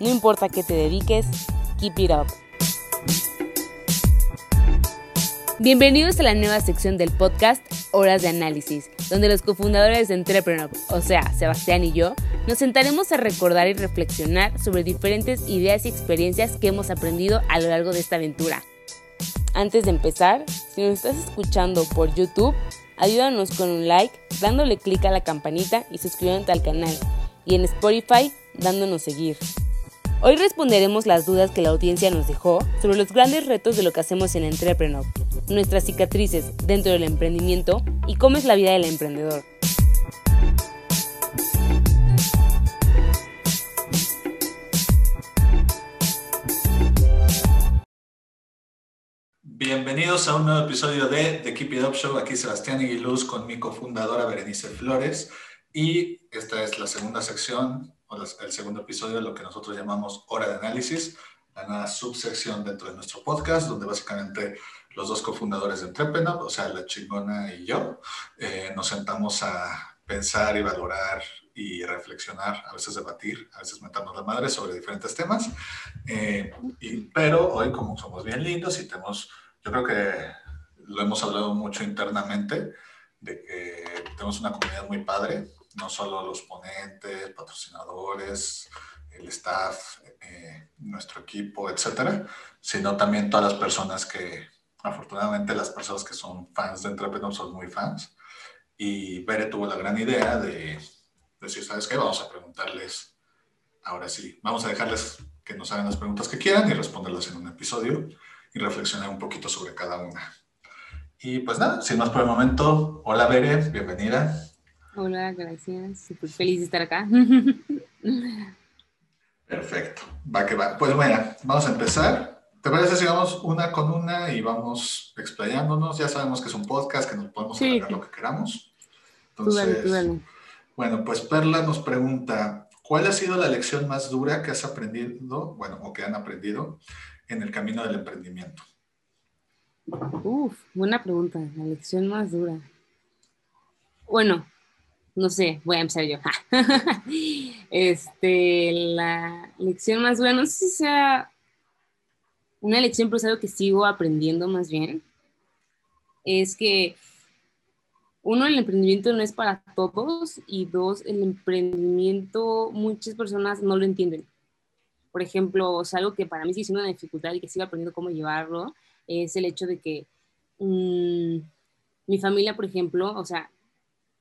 No importa qué te dediques, keep it up. Bienvenidos a la nueva sección del podcast Horas de Análisis, donde los cofundadores de Entrepreneur, o sea, Sebastián y yo, nos sentaremos a recordar y reflexionar sobre diferentes ideas y experiencias que hemos aprendido a lo largo de esta aventura. Antes de empezar, si nos estás escuchando por YouTube, ayúdanos con un like, dándole clic a la campanita y suscribiéndote al canal. Y en Spotify, dándonos seguir. Hoy responderemos las dudas que la audiencia nos dejó sobre los grandes retos de lo que hacemos en Entrepreneur, nuestras cicatrices dentro del emprendimiento y cómo es la vida del emprendedor. Bienvenidos a un nuevo episodio de The Keep It Up Show. Aquí Sebastián Iguiluz con mi cofundadora Berenice Flores. Y esta es la segunda sección el segundo episodio de lo que nosotros llamamos Hora de Análisis, la nueva subsección dentro de nuestro podcast, donde básicamente los dos cofundadores de Entrepreneur, o sea, la chingona y yo, eh, nos sentamos a pensar y valorar y reflexionar, a veces debatir, a veces meternos la madre sobre diferentes temas. Eh, pero hoy, como somos bien lindos y tenemos, yo creo que lo hemos hablado mucho internamente, de que tenemos una comunidad muy padre, no solo los ponentes, patrocinadores, el staff, eh, nuestro equipo, etcétera, sino también todas las personas que, afortunadamente, las personas que son fans de Entrepreneur son muy fans. Y Bere tuvo la gran idea de decir, ¿sabes qué? Vamos a preguntarles, ahora sí, vamos a dejarles que nos hagan las preguntas que quieran y responderlas en un episodio y reflexionar un poquito sobre cada una. Y pues nada, sin más por el momento, hola Bere, bienvenida. Hola, gracias. Súper feliz de estar acá. Perfecto. Va que va. Pues bueno, vamos a empezar. ¿Te parece si vamos una con una y vamos explayándonos? Ya sabemos que es un podcast, que nos podemos sí. lo que queramos. Entonces, bueno, pues Perla nos pregunta, ¿cuál ha sido la lección más dura que has aprendido, bueno, o que han aprendido en el camino del emprendimiento? Uf, buena pregunta. La lección más dura. Bueno, no sé, voy a empezar yo. este, la lección más buena, no sé si sea una lección, pero es algo que sigo aprendiendo más bien, es que uno, el emprendimiento no es para todos y dos, el emprendimiento muchas personas no lo entienden. Por ejemplo, es algo que para mí sí es una dificultad y que sigo aprendiendo cómo llevarlo, es el hecho de que mm, mi familia, por ejemplo, o sea,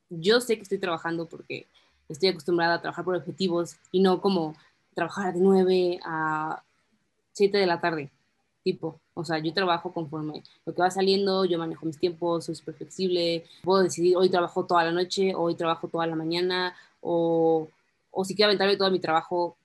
yo sé que estoy trabajando porque estoy acostumbrada a trabajar por objetivos y no como trabajar de 9 a 7 de la tarde, tipo. O sea, yo trabajo conforme lo que va saliendo, yo manejo mis tiempos, soy súper flexible, puedo decidir hoy trabajo toda la noche, hoy trabajo toda la mañana, o, o si quiero aventarme todo mi trabajo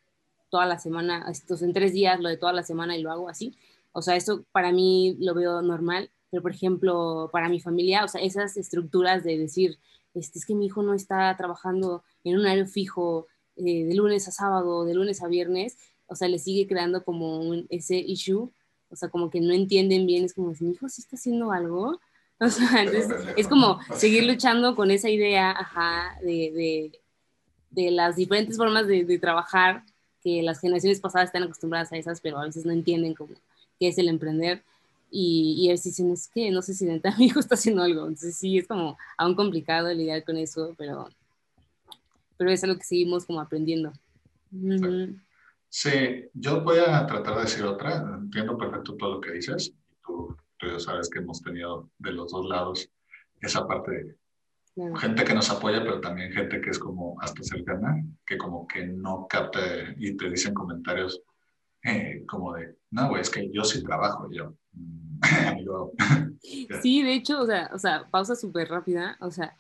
toda la semana, estos en tres días, lo de toda la semana y lo hago así. O sea, eso para mí lo veo normal, pero por ejemplo, para mi familia, o sea, esas estructuras de decir, este, es que mi hijo no está trabajando en un horario fijo eh, de lunes a sábado, de lunes a viernes, o sea, le sigue creando como ese issue, o sea, como que no entienden bien, es como, mi hijo sí está haciendo algo, o sea, entonces es como seguir luchando con esa idea, ajá, de, de, de las diferentes formas de, de, trabajar, que las generaciones pasadas están acostumbradas a esas, pero a veces no entienden cómo, qué es el emprender y, y veces dicen, es que no sé si mi hijo está haciendo algo. Entonces sí, es como aún complicado lidiar con eso, pero, pero es algo que seguimos como aprendiendo. Sí, yo voy a tratar de decir otra. Entiendo perfecto todo lo que dices. Tú, tú ya sabes que hemos tenido de los dos lados esa parte de gente que nos apoya, pero también gente que es como hasta cercana, que como que no capta y te dicen comentarios eh, como de, no, güey, es que yo sí trabajo, yo, sí, de hecho, o sea, o sea pausa súper rápida, o sea,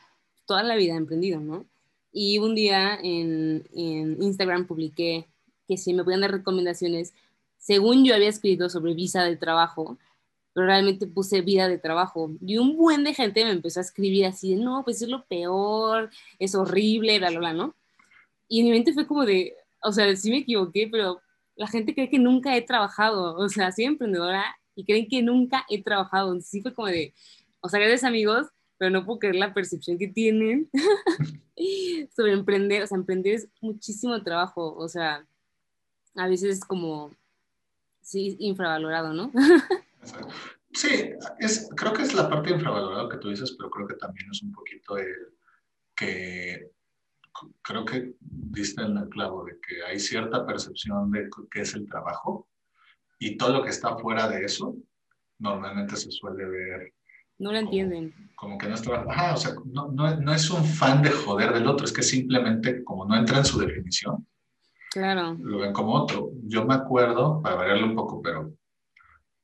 toda la vida he emprendido, ¿no? Y un día en, en Instagram publiqué que si me podían dar recomendaciones. Según yo había escrito sobre visa de trabajo, pero realmente puse vida de trabajo. Y un buen de gente me empezó a escribir así de, no, pues es lo peor, es horrible, bla, bla, bla, ¿no? Y en mi mente fue como de, o sea, sí me equivoqué, pero la gente cree que nunca he trabajado, o sea, soy emprendedora y creen que nunca he trabajado. Entonces sí fue como de, o sea, gracias amigos, pero no puedo creer la percepción que tienen sobre emprender. O sea, emprender es muchísimo trabajo, o sea, a veces es como, sí, infravalorado, ¿no? sí, es, creo que es la parte infravalorada que tú dices, pero creo que también es un poquito el que creo que diste en el clavo de que hay cierta percepción de qué es el trabajo y todo lo que está fuera de eso normalmente se suele ver. No lo entienden. Como que no es trabajo. o sea, no, no, no, es un fan de joder del otro, es que simplemente como no entra en su definición. Claro. Lo ven como otro. Yo me acuerdo, para variarle un poco, pero,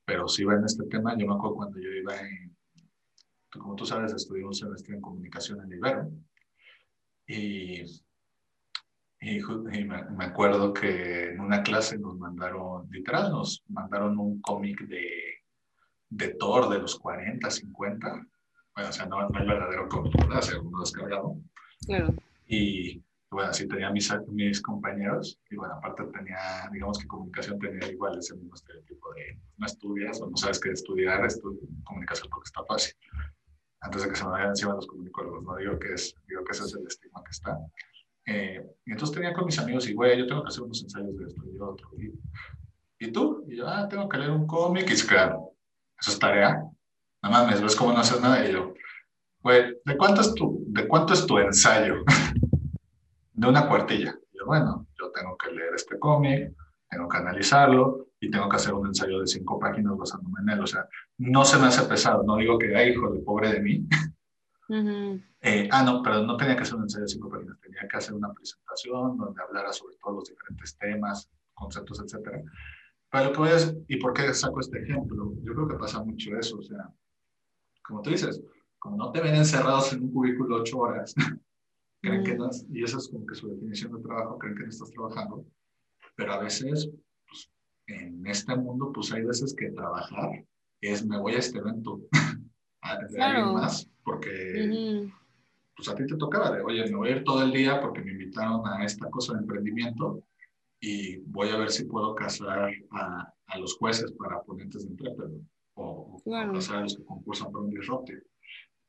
pero sí va en este tema, yo me acuerdo cuando yo iba en, como tú sabes, estudié un semestre en comunicación en Ibero y, y, me, acuerdo que en una clase nos mandaron, literal, nos mandaron un cómic de, de Thor de los 40, 50. Bueno, o sea, no, no el verdadero cómic, ¿verdad? O uno descargado. Claro. Y bueno, así tenía mis, mis compañeros. Y bueno, aparte tenía, digamos que comunicación tenía igual ese mismo estereotipo de no estudias o no sabes qué estudiar, estudiar comunicación porque está fácil antes de que se me vayan encima los comunicólogos, no digo que, es, digo que ese es el estigma que está. Eh, y entonces tenía con mis amigos y, güey, yo tengo que hacer unos ensayos de esto y otro. Y, ¿Y tú? Y yo, ah, tengo que leer un cómic. Y claro, eso es tarea. No mames, ves cómo no haces nada. Y yo, güey, ¿de cuánto es tu, de cuánto es tu ensayo? de una cuartilla. Y yo, bueno, yo tengo que leer este cómic, tengo que analizarlo y tengo que hacer un ensayo de cinco páginas basándome en él. O sea, no se me hace pesado, no digo que, ay, hijo de pobre de mí. Eh, ah, no, pero no tenía que hacer un ensayo de cinco páginas, tenía que hacer una presentación donde hablara sobre todos los diferentes temas, conceptos, etc. Pero lo que voy a decir, ¿y por qué saco este ejemplo? Yo creo que pasa mucho eso, o sea, como tú dices, como no te ven encerrados en un cubículo ocho horas, creen que no, y eso es como que su definición de trabajo, creen que no estás trabajando, pero a veces, pues, en este mundo, pues hay veces que trabajar es me voy a este evento de alguien más, porque pues a ti te tocaba de, oye, me voy a ir todo el día porque me invitaron a esta cosa de emprendimiento y voy a ver si puedo casar a, a los jueces para ponentes de empresa o, casar a los que concursan por un disruptive.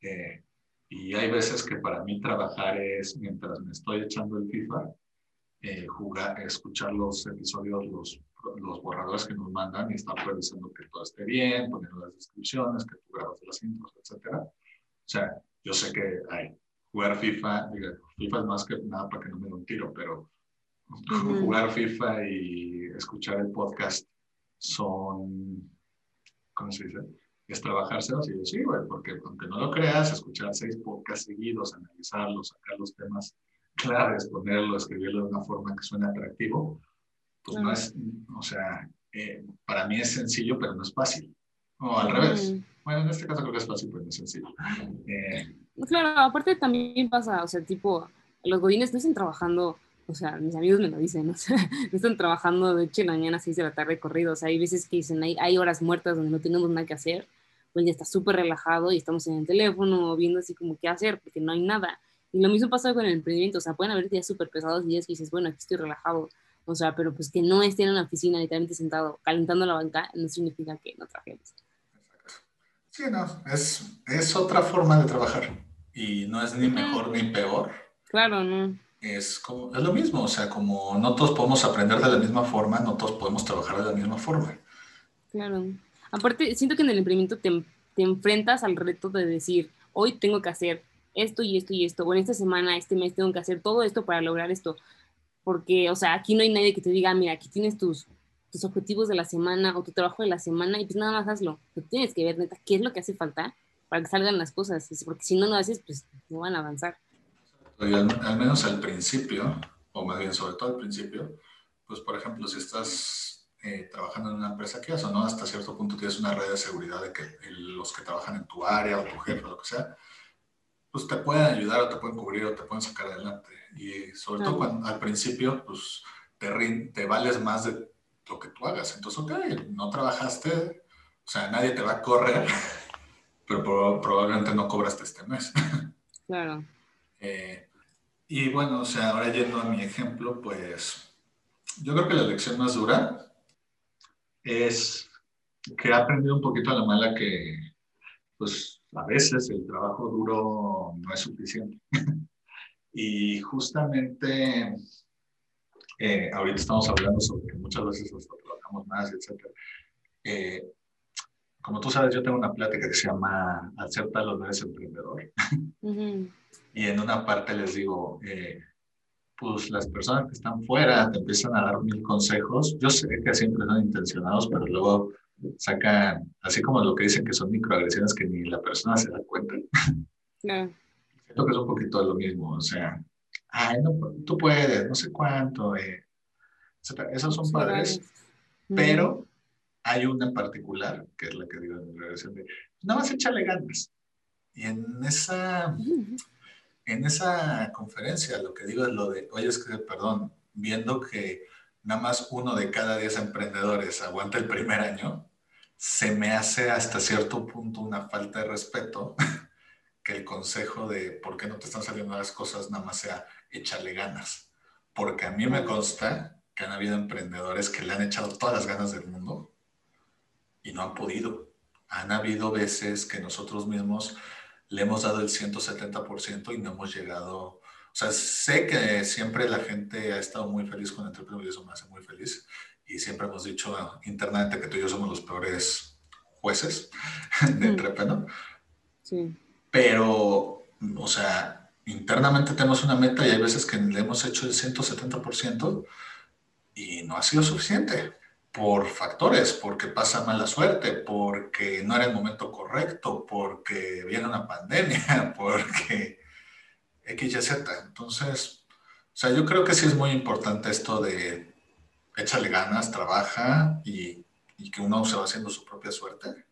Eh, y hay veces que para mí trabajar es, mientras me estoy echando el FIFA, eh, jugar, escuchar los episodios, los, los borradores que nos mandan y estar revisando que todo esté bien, poniendo las descripciones, que tú grabas las intros, etc. O sea, yo sé que hay jugar FIFA, FIFA es más que nada para que no me dé un tiro, pero jugar FIFA y escuchar el podcast son, ¿cómo se dice? Es trabajárselos y yo sí, güey, porque aunque no lo creas, escuchar seis podcasts seguidos, analizarlos, sacar los temas claves, ponerlo, escribirlo de una forma que suene atractivo, pues no es, o sea, eh, para mí es sencillo, pero no es fácil. O al revés. Bueno, en este caso creo que es fácil, pero no es sencillo. Eh, claro, aparte también pasa, o sea, tipo, los godines no están trabajando, o sea, mis amigos me lo dicen, o sea, no están trabajando de hecho mañana a 6 de la tarde corridos. O sea, hay veces que dicen, hay, hay horas muertas donde no tenemos nada que hacer, pues ya está súper relajado y estamos en el teléfono viendo así como qué hacer, porque no hay nada. Y lo mismo pasa con el emprendimiento, o sea, pueden haber días súper pesados y días que dices, bueno, aquí estoy relajado, o sea, pero pues que no esté en una oficina literalmente sentado calentando la banca no significa que no trabajemos. Sí, no, es, es otra forma de trabajar y no es ni mejor ni peor. Claro, no. Es, como, es lo mismo, o sea, como no todos podemos aprender de la misma forma, no todos podemos trabajar de la misma forma. Claro. Aparte, siento que en el emprendimiento te, te enfrentas al reto de decir, hoy tengo que hacer esto y esto y esto, o en esta semana, este mes tengo que hacer todo esto para lograr esto, porque, o sea, aquí no hay nadie que te diga, mira, aquí tienes tus, tus objetivos de la semana o tu trabajo de la semana y pues nada más hazlo. Tú tienes que ver, neta, qué es lo que hace falta para que salgan las cosas, porque si no lo haces, pues no van a avanzar. al, menos al principio, o más bien sobre todo al principio, pues por ejemplo, si estás eh, trabajando en una empresa que eso, ¿no? Hasta cierto punto tienes una red de seguridad de que los que trabajan en tu área o tu jefe o lo que sea, pues te pueden ayudar o te pueden cubrir o te pueden sacar adelante. Y sobre todo cuando, al principio, pues te, te vales más de lo que tú hagas. Entonces, ok, no trabajaste, o sea, nadie te va a correr, pero probablemente no cobraste este mes. Claro. Eh, y bueno, o sea, ahora yendo a mi ejemplo, pues yo creo que la lección más dura es que he aprendido un poquito a la mala que, pues a veces el trabajo duro no es suficiente. y justamente eh, ahorita estamos hablando sobre que muchas veces hasta trabajamos más, etc. Eh, como tú sabes, yo tengo una plática que se llama Acepta los eres emprendedor. Y en una parte les digo, eh, pues las personas que están fuera te empiezan a dar mil consejos. Yo sé que siempre son intencionados, pero luego sacan, así como lo que dicen que son microagresiones que ni la persona se da cuenta. Claro. Siento que es un poquito lo mismo, o sea, ay, no, tú puedes, no sé cuánto, eh, Esos son padres, pero hay una en particular, que es la que digo en la regresión de, nada más échale ganas. Y en esa, en esa conferencia lo que digo es lo de, oye, es que, perdón, viendo que nada más uno de cada diez emprendedores aguanta el primer año, se me hace hasta cierto punto una falta de respeto que el consejo de por qué no te están saliendo las cosas nada más sea échale ganas. Porque a mí me consta que han habido emprendedores que le han echado todas las ganas del mundo y no han podido. Han habido veces que nosotros mismos le hemos dado el 170% y no hemos llegado. O sea, sé que siempre la gente ha estado muy feliz con Entrepreneur y eso me hace muy feliz. Y siempre hemos dicho internamente que tú y yo somos los peores jueces de Entrepreneur. Sí. Pero, o sea, internamente tenemos una meta y hay veces que le hemos hecho el 170% y no ha sido suficiente por factores, porque pasa mala suerte, porque no era el momento correcto, porque viene una pandemia, porque X, Y, Z. Entonces, o sea, yo creo que sí es muy importante esto de échale ganas, trabaja y, y que uno se va haciendo su propia suerte.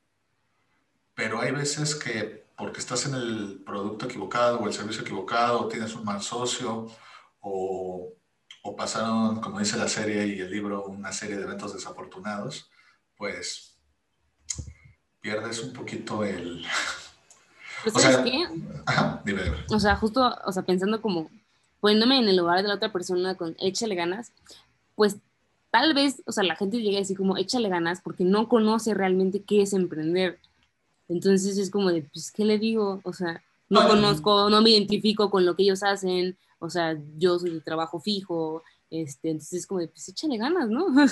Pero hay veces que porque estás en el producto equivocado o el servicio equivocado, o tienes un mal socio o o pasaron, como dice la serie y el libro, una serie de eventos desafortunados, pues pierdes un poquito el... Pues, o sea, qué? Ajá, dime, O sea, justo, o sea, pensando como, poniéndome en el lugar de la otra persona con échale ganas, pues tal vez, o sea, la gente llega así como échale ganas porque no conoce realmente qué es emprender. Entonces es como de, pues, ¿qué le digo? O sea, no, conozco, no me identifico con lo que ellos hacen, o sea, yo soy de trabajo fijo, este, entonces es como de, pues échale ganas, ¿no?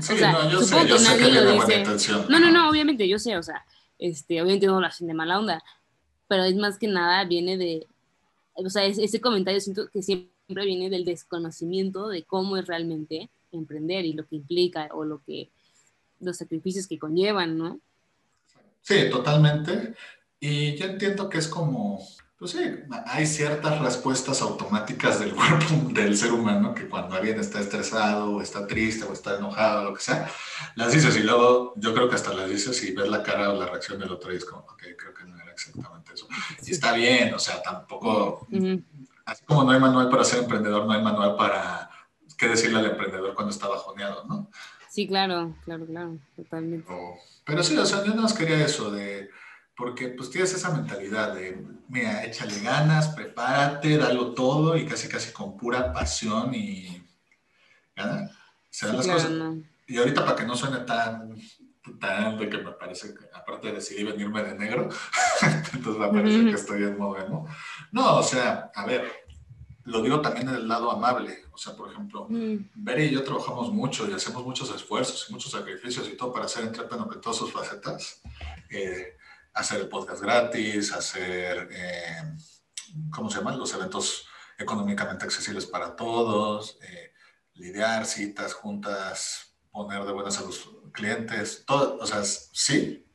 Sí, o sea, no, yo sé, yo sé que lo dice. No, no, no, obviamente, yo sé, o sea, este, obviamente no lo hacen de mala onda, pero es más que nada viene de, o sea, ese comentario siento que siempre viene del desconocimiento de cómo es realmente emprender y lo que implica o lo que, los sacrificios que conllevan, ¿no? Sí, totalmente. Y yo entiendo que es como, pues sí, hay ciertas respuestas automáticas del cuerpo del ser humano que cuando alguien está estresado o está triste o está enojado o lo que sea, las dices y luego yo creo que hasta las dices y ves la cara o la reacción del otro y es como, ok, creo que no era exactamente eso. Y está bien, o sea, tampoco, así como no hay manual para ser emprendedor, no hay manual para qué decirle al emprendedor cuando está bajoneado, ¿no? Sí, claro, claro, claro, totalmente. pero sí, o sea, yo nada más quería eso de porque pues tienes esa mentalidad de, mira, échale ganas, prepárate, dalo todo y casi casi con pura pasión y ¿verdad? se dan las cosas. Y ahorita para que no suene tan, tan de que me parece que aparte decidí venirme de negro, entonces me parece que estoy en modo No, o sea, a ver, lo digo también en el lado amable. O sea, por ejemplo, mm. y yo trabajamos mucho y hacemos muchos esfuerzos y muchos sacrificios y todo para hacer entrepreneur en todas sus facetas. Eh, hacer el podcast gratis, hacer, eh, ¿cómo se llaman? Los eventos económicamente accesibles para todos, eh, lidiar citas, juntas, poner de buenas a los clientes, todo, o sea, sí.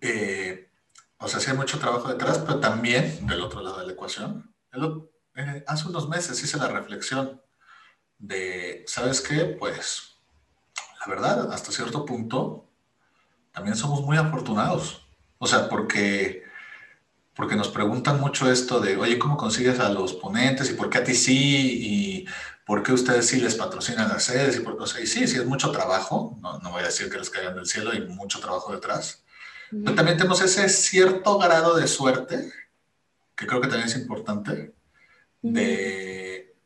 Eh, o sea, sí hay mucho trabajo detrás, pero también del otro lado de la ecuación. Hace unos meses hice la reflexión de, ¿sabes qué? Pues, la verdad, hasta cierto punto, también somos muy afortunados. O sea, porque, porque nos preguntan mucho esto de, oye, ¿cómo consigues a los ponentes? ¿Y por qué a ti sí? Y ¿por qué ustedes sí les patrocinan las sedes? Y, por, o y sí, sí es mucho trabajo, no, no voy a decir que les caigan del cielo, hay mucho trabajo detrás, pero también tenemos ese cierto grado de suerte, que creo que también es importante, de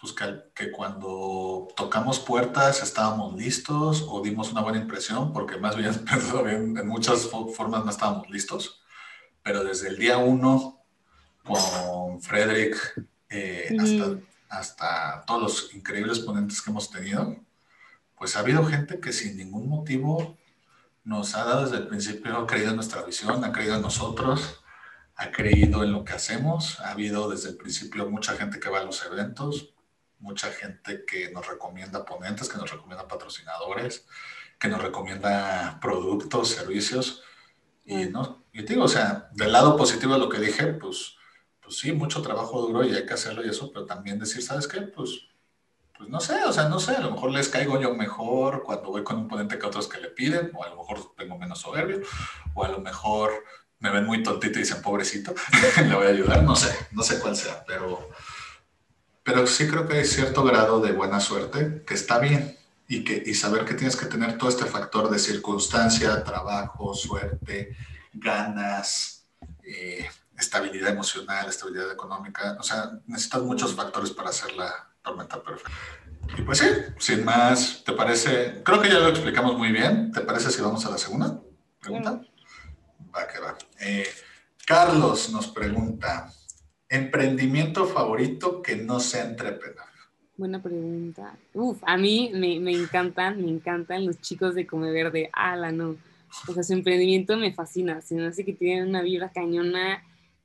pues, que, cuando tocamos puertas estábamos listos o dimos una buena impresión, porque más bien, en muchas formas no estábamos listos, pero desde el día uno con Frederick eh, hasta hasta todos los increíbles ponentes que hemos tenido, pues ha habido gente que sin ningún motivo nos ha dado desde el principio, ha creído en nuestra visión, ha creído en nosotros, ha creído en lo que hacemos. Ha habido desde el principio mucha gente que va a los eventos, mucha gente que nos recomienda ponentes, que nos recomienda patrocinadores, que nos recomienda productos, servicios. Y, ¿no? y digo, o sea, del lado positivo de lo que dije, pues pues sí, mucho trabajo duro y hay que hacerlo y eso, pero también decir, ¿sabes qué? Pues, pues no sé, o sea, no sé, a lo mejor les caigo yo mejor cuando voy con un ponente que otros que le piden, o a lo mejor tengo menos soberbio, o a lo mejor me ven muy tontito y dicen, pobrecito, le voy a ayudar, no sé, no sé cuál sea, pero, pero sí creo que hay cierto grado de buena suerte que está bien y, que, y saber que tienes que tener todo este factor de circunstancia, trabajo, suerte, ganas, eh, estabilidad emocional, estabilidad económica. O sea, necesitas muchos factores para hacer la tormenta perfecta. Y pues sí, sin más, ¿te parece? Creo que ya lo explicamos muy bien. ¿Te parece si vamos a la segunda pregunta? Va que va. Eh, Carlos nos pregunta, ¿emprendimiento favorito que no sea entrepreneur? Buena pregunta. Uf, a mí me, encantan, me encantan los chicos de Come Verde. Ala, no. O sea, su emprendimiento me fascina. Se me hace que tienen una vibra cañona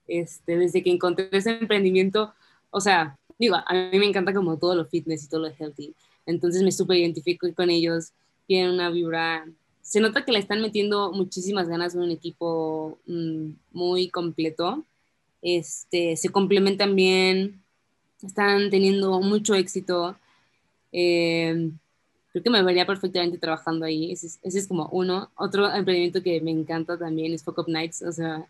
este, desde que encontré ese emprendimiento, o sea, digo, a mí me encanta como todo lo fitness y todo lo healthy, entonces me súper identifico con ellos, tienen una vibra, se nota que le están metiendo muchísimas ganas en un equipo mm, muy completo, este, se complementan bien, están teniendo mucho éxito. Eh, creo que me vería perfectamente trabajando ahí. Ese es, ese es, como uno. Otro emprendimiento que me encanta también es Fuck Up Nights. O sea,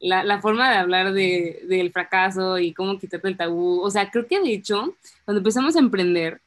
la, la, forma de hablar de, del fracaso y cómo quitarte el tabú. O sea, creo que de hecho, cuando empezamos a emprender,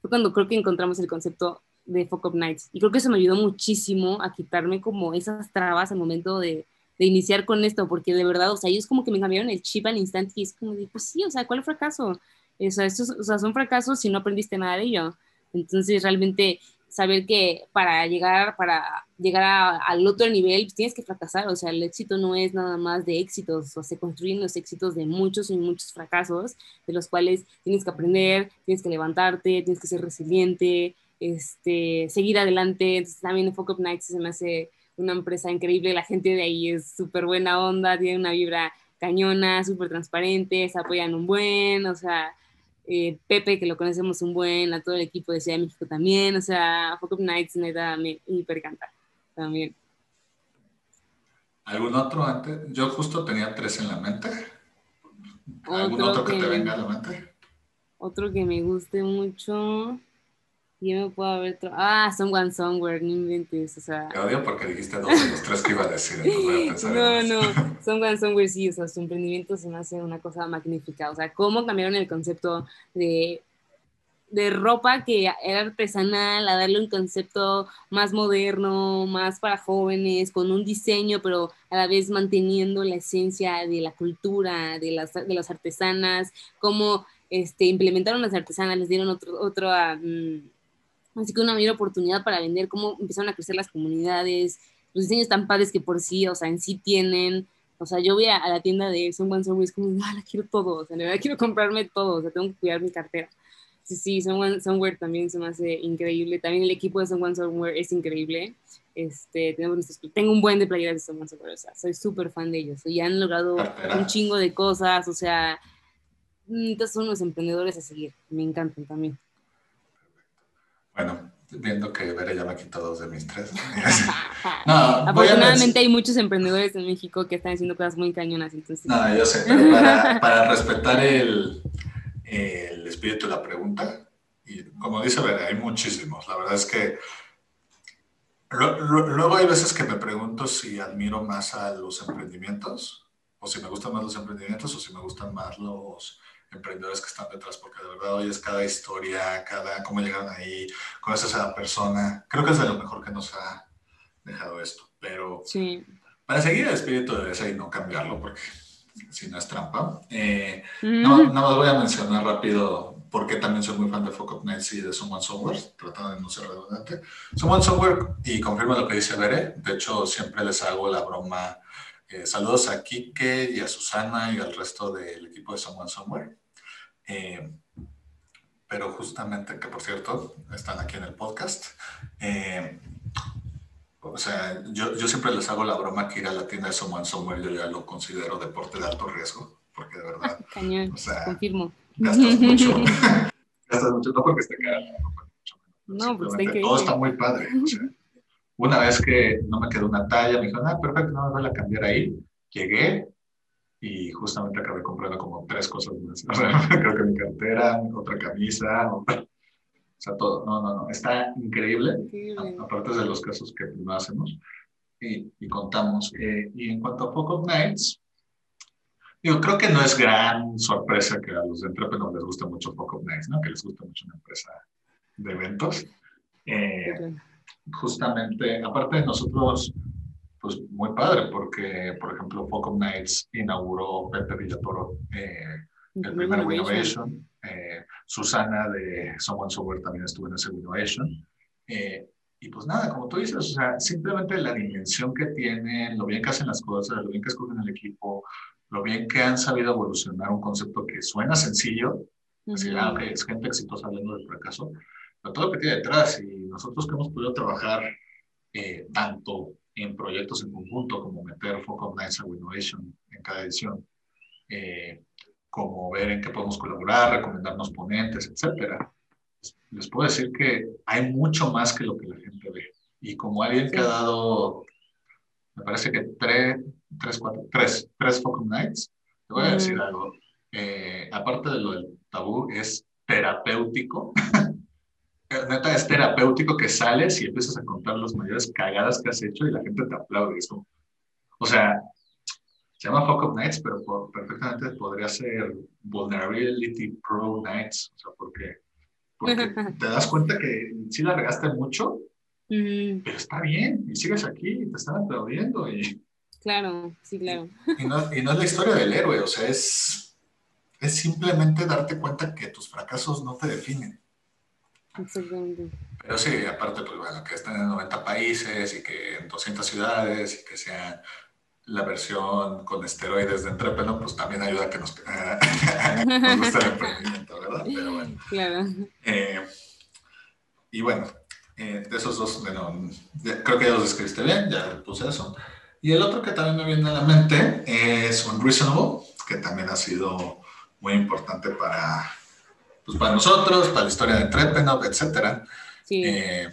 fue cuando creo que encontramos el concepto de Fuck Up Nights. Y creo que eso me ayudó muchísimo a quitarme como esas trabas al momento de, de iniciar con esto, porque de verdad, o sea, ellos como que me cambiaron el chip al instante y es como de, pues sí, o sea, ¿cuál fracaso? O sea, estos, o sea, son fracasos si no aprendiste nada de ello. Entonces, realmente saber que para llegar, para llegar al otro nivel pues, tienes que fracasar, o sea, el éxito no es nada más de éxitos, o se construyen los éxitos de muchos y muchos fracasos, de los cuales tienes que aprender, tienes que levantarte, tienes que ser resiliente, este, seguir adelante, entonces también Fuck Up Nights se me hace una empresa increíble, la gente de ahí es súper buena onda, tiene una vibra cañona, súper transparente, se apoyan un buen, o sea, eh, Pepe, que lo conocemos un buen, a todo el equipo de Ciudad de México también, o sea, Fuck Up Nights, neta, me hiper encanta también. ¿Algún otro antes? Yo justo tenía tres en la mente. ¿Algún otro, que, te venga a la mente? Otro que me guste mucho. Yo me puedo haber. Ah, Someone Somewhere, no inventes, o sea. Te odio porque dijiste dos de los tres que iba a decir, voy a pensar No, en no, Someone Somewhere sí, o sea, su emprendimiento se me hace una cosa magnífica. O sea, cómo cambiaron el concepto de, de ropa que era artesanal a darle un concepto más moderno, más para jóvenes, con un diseño, pero a la vez manteniendo la esencia de la cultura, de las, de las artesanas, cómo este, implementaron las artesanas, les dieron otro, otro mm, Así que una mayor oportunidad para vender, cómo empezaron a crecer las comunidades, los diseños tan padres que por sí, o sea, en sí tienen. O sea, yo voy a, la tienda de Someone Somewhere y es como, ah, la quiero todo, o sea, verdad quiero comprarme todo, o sea, tengo que cuidar mi cartera. Sí, sí, Someone Somewhere también se me hace increíble. También el equipo de Someone Somewhere es increíble. Este, tenemos tengo un buen de playeras de Someone Somewhere, o sea, soy súper fan de ellos. Y han logrado un chingo de cosas, o sea, entonces son unos emprendedores a seguir. Me encantan también. Bueno, viendo que Vera ya me quitado dos de mis tres. no, Afortunadamente hay muchos emprendedores en México que están haciendo cosas muy cañonas. Entonces... No, yo sé, pero para, para respetar el, el, espíritu de la pregunta, y como dice Vera, hay muchísimos. La verdad es que luego hay veces que me pregunto si admiro más a los emprendimientos, o si me gustan más los emprendimientos, o si me gustan más los emprendedores que están detrás, porque de verdad hoy es cada historia, cada cómo llegaron ahí, conoces a la persona. Creo que es de lo mejor que nos ha dejado esto. Pero Sí. para seguir el espíritu de ese y no cambiarlo, porque si no es trampa, eh, Mm, no, nada más voy a mencionar rápido porque también soy muy fan de Fuck Up Nights y de Someone Software, tratando de no ser redundante. Someone Software, y confirma lo que dice Bere, de hecho siempre les hago la broma. eh, saludos a Kike y a Susana y al resto del equipo de Someone Somewhere. Eh, pero justamente, que por cierto, están aquí en el podcast. eh, o sea, yo, yo siempre les hago la broma que ir a la tienda de Someone Somewhere yo ya lo considero deporte de alto riesgo, porque de verdad Cañón, o sea, confirmo. gastas mucho. gastas mucho, no porque esté caro, no pues está. Todo está muy padre. o sea, una vez que no me quedó una talla, me dijo, ah, perfecto, no me voy a cambiar ahí. Llegué y justamente acabé comprando como tres cosas más. O sea, creo que mi cartera, otra camisa, otra- o sea, todo. No, no, no. Está increíble. Increíble. Aparte de los casos que no hacemos y, y contamos. Eh, y en cuanto a Pocket Nights, digo, creo que no es gran sorpresa que a los de Entrepreneur les guste mucho Pocket Nights, ¿no? Que les guste mucho una empresa de eventos. Eh, justamente, aparte de nosotros, pues muy padre, porque, por ejemplo, Focus Nights inauguró Pepe Villatoro, eh, el primer Winnovation. Eh, Susana de Someone Software también estuvo en ese Winnovation. Eh, y pues nada, como tú dices, o sea, simplemente la dimensión que tienen, lo bien que hacen las cosas, lo bien que escogen el equipo, lo bien que han sabido evolucionar un concepto que suena sencillo, Así, ah, ok, es gente exitosa hablando del fracaso, pero todo lo que tiene detrás y nosotros que hemos podido trabajar eh, tanto en proyectos en conjunto como meter Focus Nights a Innovation en cada edición, eh, como ver en qué podemos colaborar, recomendarnos ponentes, etcétera. Les puedo decir que hay mucho más que lo que la gente ve. Y como alguien que ha dado, me parece que tres, tres, cuatro, tres, tres Focus Nights, te voy a decir Mm. algo. Eh, aparte de lo del tabú, es terapéutico. Neta, es terapéutico que sales y empiezas a contar las mayores cagadas que has hecho y la gente te aplaude. Es como, o sea, se llama Fuck Up Nights, pero por- perfectamente podría ser Vulnerability Pro Nights. O sea, porque, porque te das cuenta que sí la regaste mucho, Mm, pero está bien y sigues aquí y te están aplaudiendo. Y, Claro, sí, claro. y, no, y no es la historia del héroe, o sea, es, es simplemente darte cuenta que tus fracasos no te definen. Exactamente. Pero sí, aparte, pues bueno, que estén en 90 países y que en 200 ciudades y que sea la versión con esteroides de Entrepreneur, pues también ayuda a que nos, nos guste el emprendimiento, ¿verdad? Pero bueno. Claro. eh, y bueno, eh, de esos dos, bueno, creo que ya los describiste bien, ya puse eso. Y el otro que también me viene a la mente es Unreasonable, que también ha sido muy importante para, pues para nosotros, para la historia de etcétera. Sí. Eh,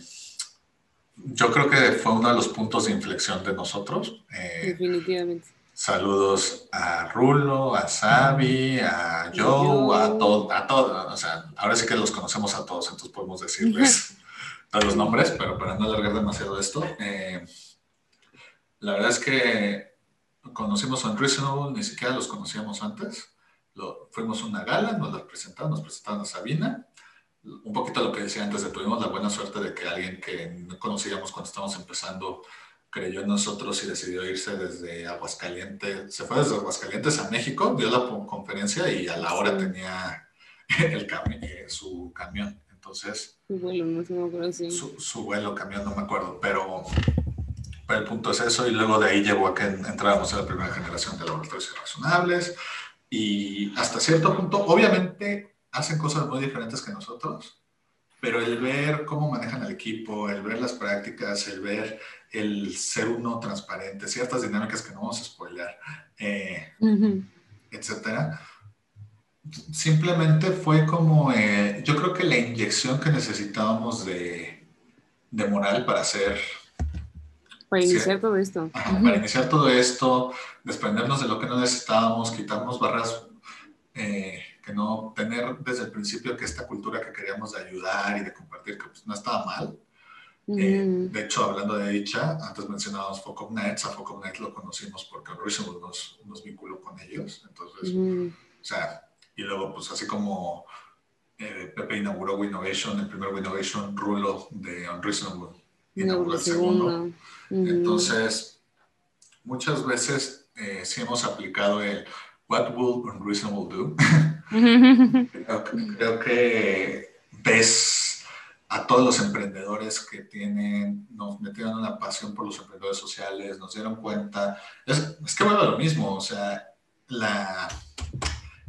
yo creo que fue uno de los puntos de inflexión de nosotros. Eh, definitivamente. saludos a Rulo, a Xavi, a Joe, a todos, a todos. O sea, ahora sí que los conocemos a todos, entonces podemos decirles todos los nombres, pero para no alargar demasiado esto, eh, la verdad es que conocimos a Unreasonable, ni siquiera los conocíamos antes. Lo, fuimos a una gala, nos la presentaron, nos presentaron a Sabina un poquito lo que decía antes, de tuvimos la buena suerte de que alguien que no conocíamos cuando estábamos empezando creyó en nosotros y decidió irse desde Aguascalientes, se fue desde Aguascalientes a México, dio la conferencia y a la hora Sí. tenía el cami eh, su camión. Entonces, Su vuelo, no se me acuerdo si. su, su, vuelo, camión, no me acuerdo, pero, pero, el punto es eso y luego de ahí llevó a que entráramos en la primera generación de laboratorios irrazonables y hasta cierto punto, obviamente hacen cosas muy diferentes que nosotros, pero el ver cómo manejan el equipo, el ver las prácticas, el ver el ser uno transparente, ciertas dinámicas que no vamos a spoiler, eh, uh -huh. etcétera, simplemente fue como, eh, yo creo que la inyección que necesitábamos de, de moral para hacer... Para iniciar sí, todo esto. Ajá. Para iniciar todo esto, desprendernos de lo que no necesitábamos, quitarnos barras eh, que no tener desde el principio que esta cultura que queríamos de ayudar y de compartir, que pues no estaba mal. Uh -huh. eh, de hecho, hablando de dicha, antes mencionábamos Focus Nights, a Focus Nights lo conocimos porque Reasonable nos, nos vinculó con ellos. Entonces, uh -huh. o sea, Y luego, pues así como eh, Pepe inauguró Winnovation, el primer Winnovation, Rulo de Unreasonable inauguró el segundo. Entonces, muchas veces eh, sí hemos aplicado el What will Unreasonable do? creo, que ves a todos los emprendedores que tienen, nos metieron una pasión por los emprendedores sociales, nos dieron cuenta, es, es que bueno, lo mismo, o sea, la,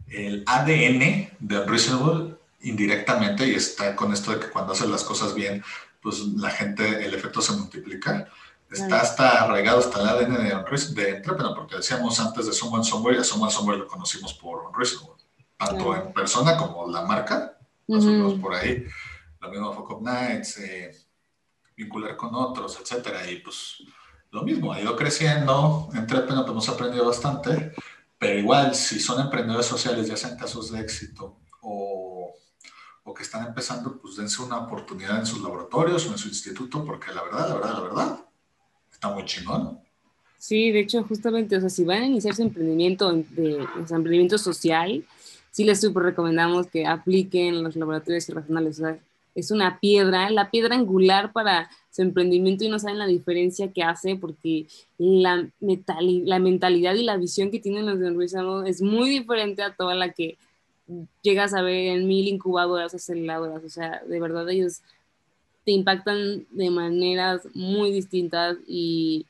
el ADN de Unreasonable indirectamente, y está con esto de que cuando haces las cosas bien, pues la gente, el efecto se multiplica. Está hasta arraigado hasta el ADN de, de Entrepreneur, porque decíamos antes de Someone Somewhere, a Someone Somewhere lo conocimos por Unreasonable, tanto en persona como la marca, más por ahí. Lo mismo Fuck Up Nights, eh, vincular con otros, etcétera, y pues lo mismo, ha ido creciendo, Entrepreneur pues hemos aprendido bastante, pero igual, si son emprendedores sociales, ya sean casos de éxito o, que están empezando, pues dense una oportunidad en sus laboratorios o en su instituto, porque la verdad, la verdad, la verdad, está muy chingón. Sí, de hecho, justamente, o sea, si van a iniciar su emprendimiento, de, emprendimiento social, sí les súper recomendamos que apliquen los laboratorios irracionales. O sea, es una piedra, la piedra angular para su emprendimiento y no saben la diferencia que hace porque la, la mentalidad y la visión que tienen los de Enruizano es muy diferente a toda la que llegas a ver en mil incubadoras aceleradoras. O sea, de verdad ellos te impactan de maneras muy distintas y,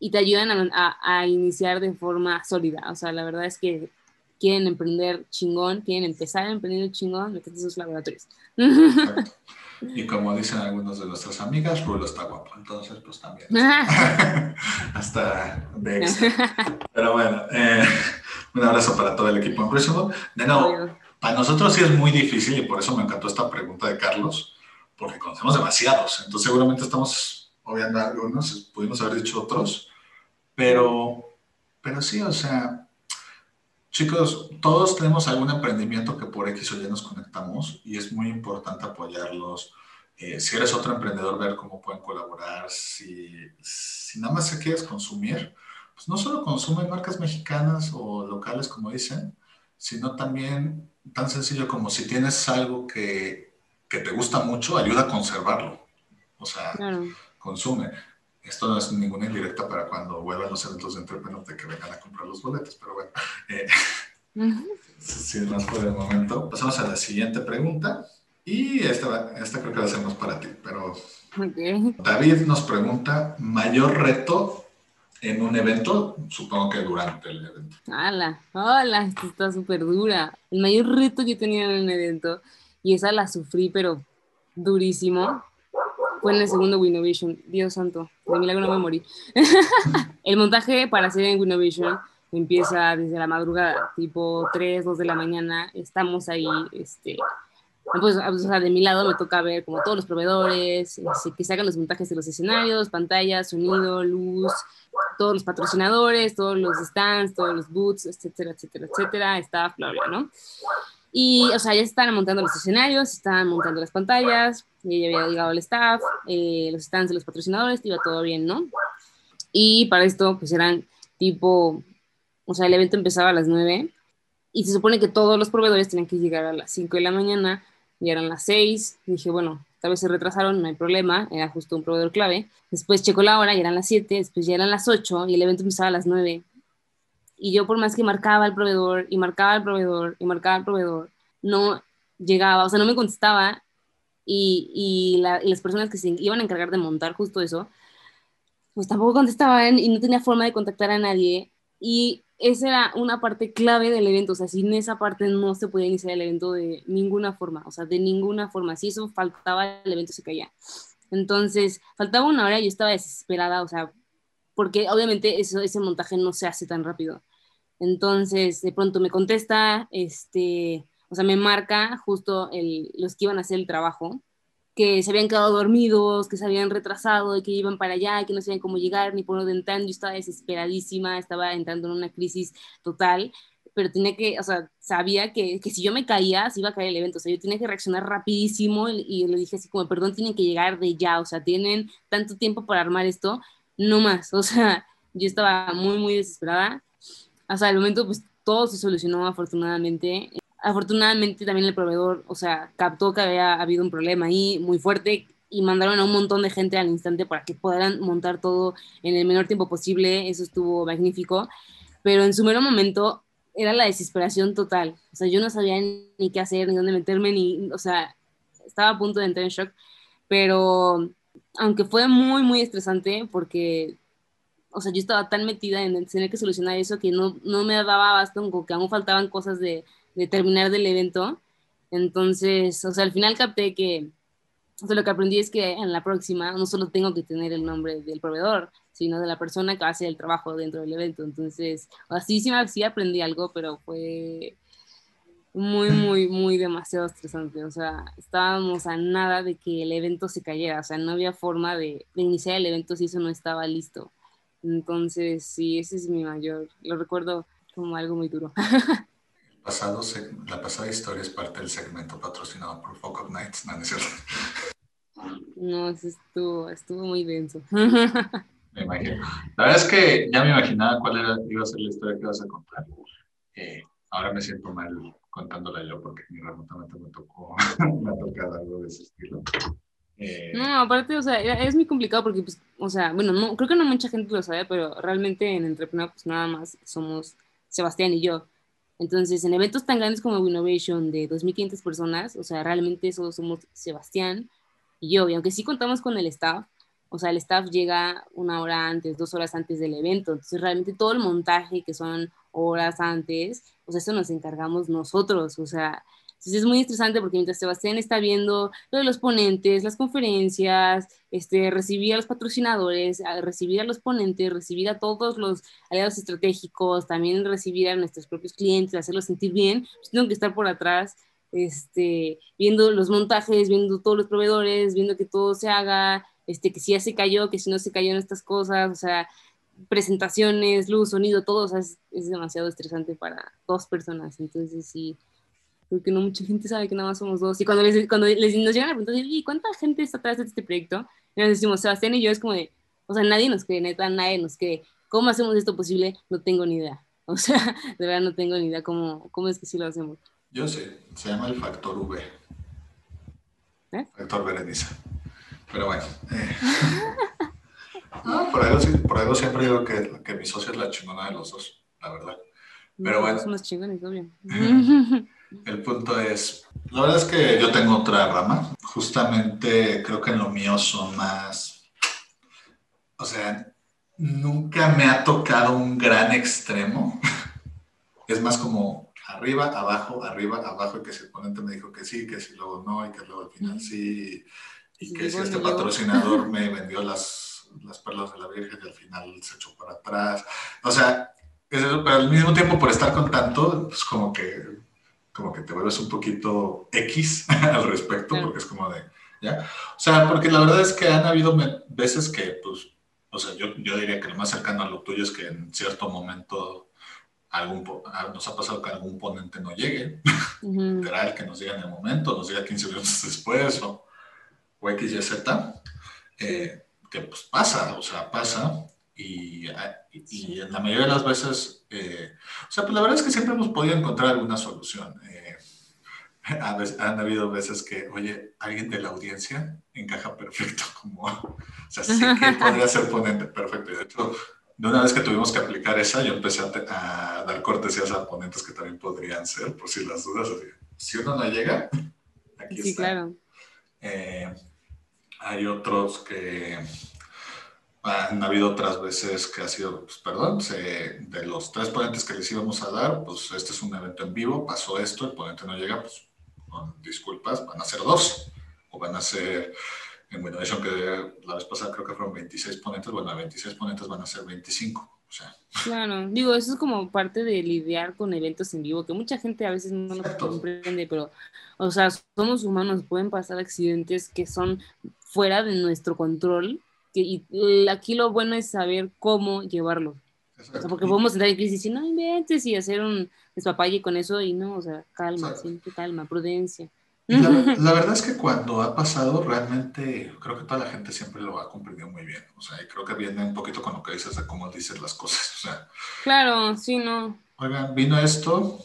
y te ayudan a, a, iniciar de forma sólida. O sea, la verdad es que quieren emprender chingón, quieren empezar a emprender chingón, métete sus laboratorios. Y como dicen algunos de nuestras amigas, Rulo está guapo, entonces pues también. Hasta de Pero bueno, eh, un abrazo para todo el equipo Impressionable. De nuevo, para nosotros sí es muy difícil y por eso me encantó esta pregunta de Carlos, porque conocemos demasiados, entonces seguramente estamos obviando algunos, pudimos haber dicho otros, pero, pero sí, o sea, Chicos, todos tenemos algún emprendimiento que por X o Y nos conectamos y es muy importante apoyarlos. Eh, si eres otro emprendedor, ver cómo pueden colaborar. Si, si nada más se quieres consumir, pues no solo consumen marcas mexicanas o locales, como dicen, sino también tan sencillo como si tienes algo que, que te gusta mucho, ayuda a conservarlo. O sea, consume. Esto no es ninguna indirecta para cuando vuelvan los eventos de Entrepreneur de que vengan a comprar los boletos, pero bueno, eh, sin más por el momento. Pasamos a la siguiente pregunta. Y esta, esta creo que la hacemos para ti, pero David nos pregunta, ¿mayor reto en un evento? Supongo que durante el evento. Hola, hola, esto está súper dura. El mayor reto que he tenido en un evento, y esa la sufrí, pero durísimo, fue en el segundo Winnovation. Dios santo, de milagro no me morí. el montaje para hacer en Winnovation empieza desde la madrugada, tipo 3, 2 de la mañana. Estamos ahí, este, pues, o sea, de mi lado me toca ver como todos los proveedores, este, que se hagan los montajes de los escenarios, pantallas, sonido, luz, todos los patrocinadores, todos los stands, todos los booths, etcétera, etcétera, etcétera, staff, bla, bla, ¿no? Y, o sea, ya estaban montando los escenarios, estaban montando las pantallas, ya había llegado el staff, eh, los stands de los patrocinadores, iba todo bien, ¿no? Y para esto, pues eran tipo, o sea, el evento empezaba a las 9 y se supone que todos los proveedores tenían que llegar a las 5 de la mañana, y eran las 6, dije, bueno, tal vez se retrasaron, no hay problema, era justo un proveedor clave. Después checó la hora y eran las 7, después ya eran las 8 y el evento empezaba a las 9 y yo por más que marcaba al proveedor y marcaba al proveedor y marcaba al proveedor, no llegaba, o sea, no me contestaba. Y, y, las personas que se iban a encargar de montar justo eso, pues tampoco contestaban y no tenía forma de contactar a nadie. Y esa era una parte clave del evento, o sea, sin esa parte no se podía iniciar el evento de ninguna forma, o sea, de ninguna forma, si eso faltaba, el evento se caía. Entonces, faltaba una hora y yo estaba desesperada, o sea, porque obviamente eso, ese montaje no se hace tan rápido. Entonces, de pronto me contesta, este, o sea, me marca justo los que iban a hacer el trabajo, que se habían quedado dormidos, que se habían retrasado, que iban para allá, que no sabían cómo llegar ni por dónde entrar. Yo estaba desesperadísima, estaba entrando en una crisis total, pero tenía que, o sea, sabía que, que si yo me caía, se iba a caer el evento. O sea, yo tenía que reaccionar rapidísimo y, y le dije así como, perdón, tienen que llegar de ya, o sea, tienen tanto tiempo para armar esto no más, o sea, yo estaba muy, muy desesperada. Hasta el momento, pues todo se solucionó afortunadamente. Afortunadamente también el proveedor, o sea, captó que había habido un problema ahí muy fuerte y mandaron a un montón de gente al instante para que pudieran montar todo en el menor tiempo posible. Eso estuvo magnífico. Pero en su mero momento era la desesperación total. O sea, yo no sabía ni qué hacer, ni dónde meterme, ni, o sea, estaba a punto de entrar en shock. Pero aunque fue muy, muy estresante porque o sea, yo estaba tan metida en tener que solucionar eso que no, no me daba abasto, que aún faltaban cosas de, de, terminar del evento. Entonces, o sea, al final capté que, o sea, lo que aprendí es que en la próxima no solo tengo que tener el nombre del proveedor, sino de la persona que hace el trabajo dentro del evento. Entonces, así sí, sí aprendí algo, pero fue muy, muy, muy demasiado estresante. O sea, estábamos a nada de que el evento se cayera. O sea, no había forma de, de iniciar el evento si eso no estaba listo. Entonces, sí, ese es mi mayor, lo recuerdo como algo muy duro. Pasado, la pasada historia es parte del segmento patrocinado por Focus Nights, ¿no, es cierto? No, estuvo, estuvo muy denso. Me imagino. La verdad es que ya me imaginaba cuál era, iba a ser la historia que vas a contar. Eh, ahora me siento mal contándola yo porque ni remotamente me tocó, me ha tocado algo de ese estilo. Eh, no, aparte, o sea, es muy complicado porque, pues, o sea, bueno, no, creo que no mucha gente lo sabe, pero realmente en Entrepreneur, pues nada más somos Sebastián y yo. Entonces, en eventos tan grandes como Innovation de 2.500 personas, o sea, realmente solo somos Sebastián y yo. Y aunque sí contamos con el staff, o sea, el staff llega una hora antes, dos horas antes del evento. Entonces, realmente todo el montaje que son horas antes, pues eso nos encargamos nosotros. O sea, entonces es muy estresante porque mientras Sebastián está viendo lo de los ponentes, las conferencias, este, recibir a los patrocinadores, recibir a los ponentes, recibir a todos los aliados estratégicos, también recibir a nuestros propios clientes, hacerlos sentir bien, pues tengo que estar por atrás este, viendo los montajes, viendo todos los proveedores, viendo que todo se haga, este, que si ya se cayó, que si no se cayó en estas cosas, o sea, presentaciones, luz, sonido, todo, o sea, es, es demasiado estresante para dos personas. Entonces, sí, porque no mucha gente sabe que nada más somos dos. Y cuando, les, cuando les, nos llegan a preguntar, ¿y cuánta gente está atrás de este proyecto? Y nos decimos, Sebastián y yo, es como de, o sea, nadie nos cree, neta, nadie nos cree. ¿Cómo hacemos esto posible? No tengo ni idea. O sea, de verdad no tengo ni idea cómo, cómo es que sí lo hacemos. Yo sé, se llama el factor V. ¿Eh? Factor Berenice. Pero bueno. Eh. por, algo, por, algo, siempre digo que, que mi socio es la chingona de los dos, la verdad. Pero bueno. Somos chingones, obvio. El punto es, la verdad es que yo tengo otra rama. Justamente creo que en lo mío son más, o sea, nunca me ha tocado un gran extremo. Es más como arriba, abajo, arriba, abajo, y que si el ponente me dijo que sí, que si luego no, y que luego al final sí, y que si este patrocinador me vendió las, las perlas de la Virgen y al final se echó para atrás. O sea, pero al mismo tiempo por estar con tanto, pues como que como que te vuelves un poquito X al respecto, porque es como de, ¿ya? O sea, porque la verdad es que han habido veces que, pues, o sea, yo, yo diría que lo más cercano a lo tuyo es que en cierto momento algún, nos ha pasado que algún ponente no llegue, literal, que nos diga en el momento, nos diga 15 minutos después, o, o X, Y, Z, eh, que pues pasa, o sea, pasa, y, y, en la mayoría de las veces, eh, o sea, pues la verdad es que siempre hemos podido encontrar alguna solución. Eh, han habido veces que, oye, alguien de la audiencia encaja perfecto como, o sea, sí que podría ser ponente perfecto. Y de hecho, de una vez que tuvimos que aplicar esa, yo empecé a, dar cortesías a ponentes que también podrían ser, por si las dudas. si uno no llega, aquí sí, claro. Eh, hay otros que han habido otras veces que ha sido, pues, perdón, de los tres ponentes que les íbamos a dar, pues este es un evento en vivo, pasó esto, el ponente no llega, pues con disculpas, van a ser dos, o van a ser, en Winnovation que la vez pasada creo que fueron 26 ponentes, bueno, 26 ponentes van a ser 25. O sea. Claro, digo, eso es como parte de lidiar con eventos en vivo, que mucha gente a veces no lo comprende, pero, o sea, somos humanos, pueden pasar accidentes que son fuera de nuestro control y aquí lo bueno es saber cómo llevarlo. porque podemos entrar en crisis y no inventes y hacer un despapalle con eso y no, o sea, calma, siempre calma, prudencia. La, verdad es que cuando ha pasado, realmente creo que toda la gente siempre lo ha comprendido muy bien. O sea, y creo que viene un poquito con lo que dices de cómo dices las cosas. O sea, claro, sí, no. Oigan, vino esto,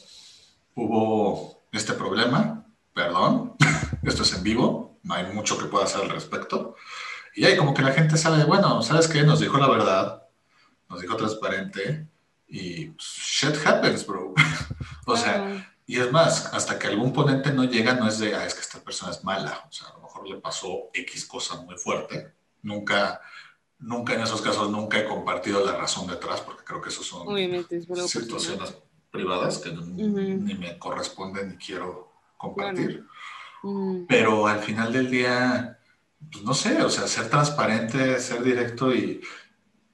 hubo este problema, perdón, esto es en vivo, no hay mucho que pueda hacer al respecto. Y ahí como que la gente sabe, bueno, ¿sabes qué? Nos dijo la verdad, nos dijo transparente y pues, shit happens, bro. o sea, y es más, hasta que algún ponente no llega, no es de, ah, es que esta persona es mala. O sea, a lo mejor le pasó X cosa muy fuerte. Nunca, nunca en esos casos, nunca he compartido la razón detrás, porque creo que eso son situaciones privadas que ni me corresponden ni quiero compartir. Pero al final del día, pues no sé, o sea, ser transparente, ser directo y,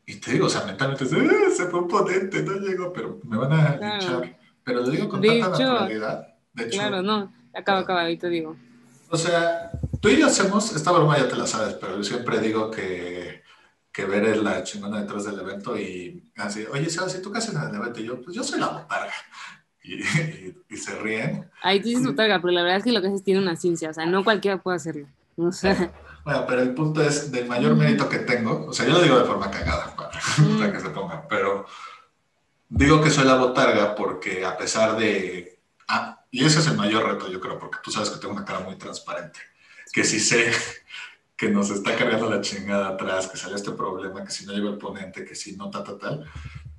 y te digo, o sea, mentalmente, eh, se fue un ponente, no llego, pero me van a echar pero lo digo con tanta naturalidad. De hecho, claro, no, acaba, acaba, ahorita digo. O sea, tú y yo hacemos, esta broma ya te la sabes, pero yo siempre digo que, que ver es la chingona detrás del evento y así, oye, ¿sabes si tú qué haces en el evento? Y yo, pues yo soy la botarga. Y, y, se ríen. Ahí tú dices botarga, pero la verdad es que lo que haces tiene una ciencia, o sea, no cualquiera puede hacerlo. O sea. Bueno, pero el punto es del mayor mérito que tengo, o sea, yo lo digo de forma cagada para, para que se pongan, pero Digo que soy la botarga porque a pesar de... Ah, y ese es el mayor reto, yo creo, porque tú sabes que tengo una cara muy transparente. Que si sé que nos está cargando la chingada atrás, que sale este problema, que si no llega el ponente, que si no, ta, ta, tal,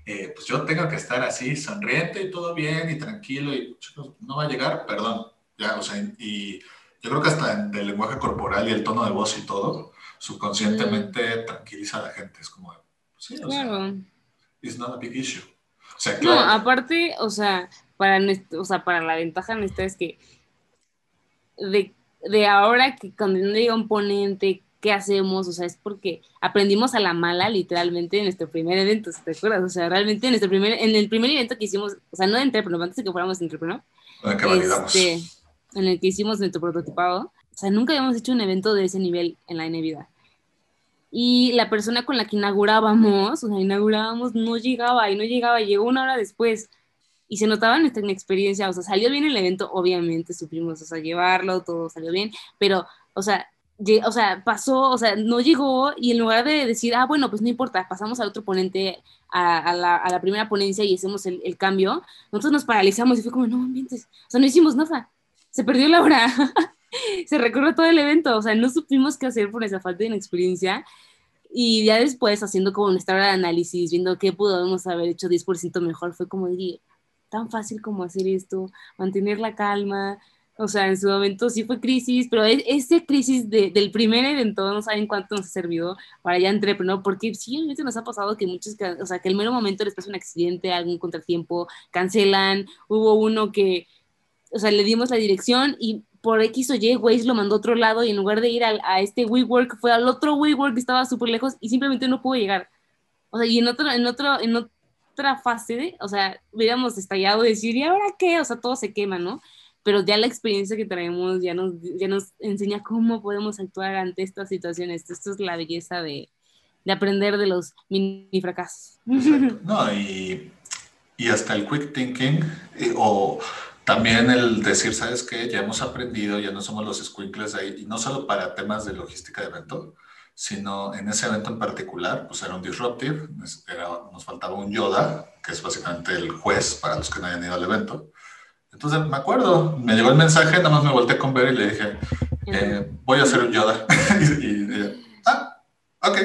eh, pues yo tengo que estar así, sonriente y todo bien y tranquilo y chicos, no va a llegar, perdón. Ya, o sea, y yo creo que hasta en el lenguaje corporal y el tono de voz y todo, subconscientemente tranquiliza a la gente. Es como, sí, o sea, it's not a big issue. No, aparte, o sea, para, o sea, para la ventaja en esta es que de, de ahora que cuando llega un ponente, ¿qué hacemos? O sea, es porque aprendimos a la mala literalmente en nuestro primer evento, ¿te acuerdas? O sea, realmente en, nuestro primer, en el primer evento que hicimos, o sea, no de entrepreneur, antes de que fuéramos entrepreneur, este, en el que hicimos nuestro prototipado, o sea, nunca habíamos hecho un evento de ese nivel en la N-Vida. Y la persona con la que inaugurábamos, o sea, inaugurábamos, no llegaba y no llegaba, llegó una hora después. Y se notaba nuestra inexperiencia, o sea, salió bien el evento, obviamente supimos, o sea, llevarlo, todo salió bien, pero, o sea, o sea, pasó, o sea, no llegó y en lugar de decir, ah, bueno, pues no importa, pasamos al otro ponente, a, la, a la, primera ponencia y hacemos el, el, cambio, nosotros nos paralizamos y fue como, no, ambientes, o sea, no hicimos nada, se perdió la hora. se recorrió todo el evento, o sea, no supimos qué hacer por esa falta de experiencia. Y ya después, haciendo como nuestra hora de análisis, viendo qué pudimos haber hecho 10% mejor, fue como, dije, tan fácil como hacer esto, mantener la calma. O sea, en su momento sí fue crisis, pero e-, ese crisis de, del primer evento no saben cuánto nos ha servido para ya entrepreneur, porque sí, a veces nos ha pasado que muchos, o sea, que el mero momento les pasa un accidente, algún contratiempo, cancelan, hubo uno que, o sea, le dimos la dirección y por X o Y, Waze lo mandó a otro lado y en lugar de ir a, a este WeWork, fue al otro WeWork que estaba súper lejos y simplemente no pudo llegar. O sea, y en, otro, en, otro, en otra fase, o sea, hubiéramos estallado y decir, ¿y ahora qué? O sea, todo se quema, ¿no? Pero ya la experiencia que traemos ya nos, ya nos enseña cómo podemos actuar ante estas situaciones. Esto es la belleza de, de aprender de los mini fracasos. No, y, y, hasta el quick thinking eh, o también el decir, ¿sabes qué? Ya hemos aprendido, ya no somos los squinkles ahí, y no solo para temas de logística de evento, sino en ese evento en particular, pues era un disruptive, nos faltaba un Yoda, que es básicamente el juez para los que no hayan ido al evento. Entonces me acuerdo, me llegó el mensaje, nada más me volteé con Ver y le dije, eh, voy a hacer un Yoda. y, ella, ah, ok.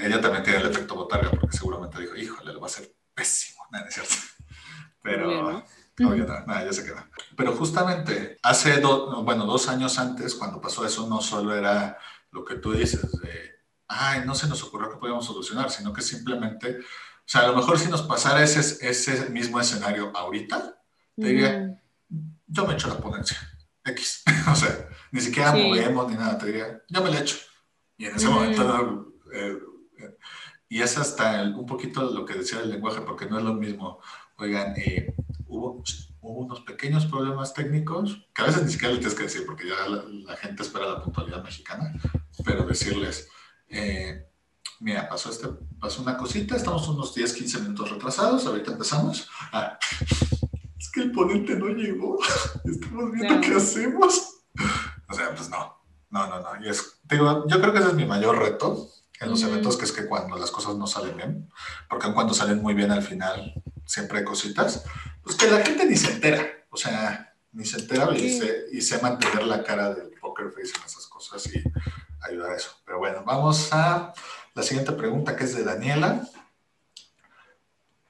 ella también tiene el efecto botarga, porque seguramente dijo, híjole, lo va a hacer pésimo, ¿no es cierto? Pero... No, ya, nada, ya se queda. Pero justamente hace bueno, dos años antes, cuando pasó eso, no solo era lo que tú dices de, ay, no se nos ocurrió que podíamos solucionar, sino que simplemente, o sea, a lo mejor si nos pasara ese, ese mismo escenario ahorita, te diría, yo me echo la ponencia, X. o sea, ni siquiera movemos ni nada, te diría, yo me la echo. Y en ese momento, eh, eh, y es hasta un poquito lo que decía el lenguaje, porque no es lo mismo Oigan, eh, hubo, unos pequeños problemas técnicos, que a veces ni siquiera les tienes que decir, porque ya la, gente espera la puntualidad mexicana, pero decirles, eh, mira, pasó, este, pasó una cosita, estamos unos 10, 15 minutos retrasados, ahorita empezamos. Ah, es que el ponente no llegó, estamos viendo qué hacemos. O sea, pues no, no, no, no. Y es, digo, yo creo que ese es mi mayor reto en los eventos, que es que cuando las cosas no salen bien, porque cuando salen muy bien al final siempre hay cositas, pues que la gente ni se entera, o sea, ni se entera y, sé, y sé mantener la cara del poker face en esas cosas y ayudar a eso. Pero bueno, vamos a la siguiente pregunta que es de Daniela.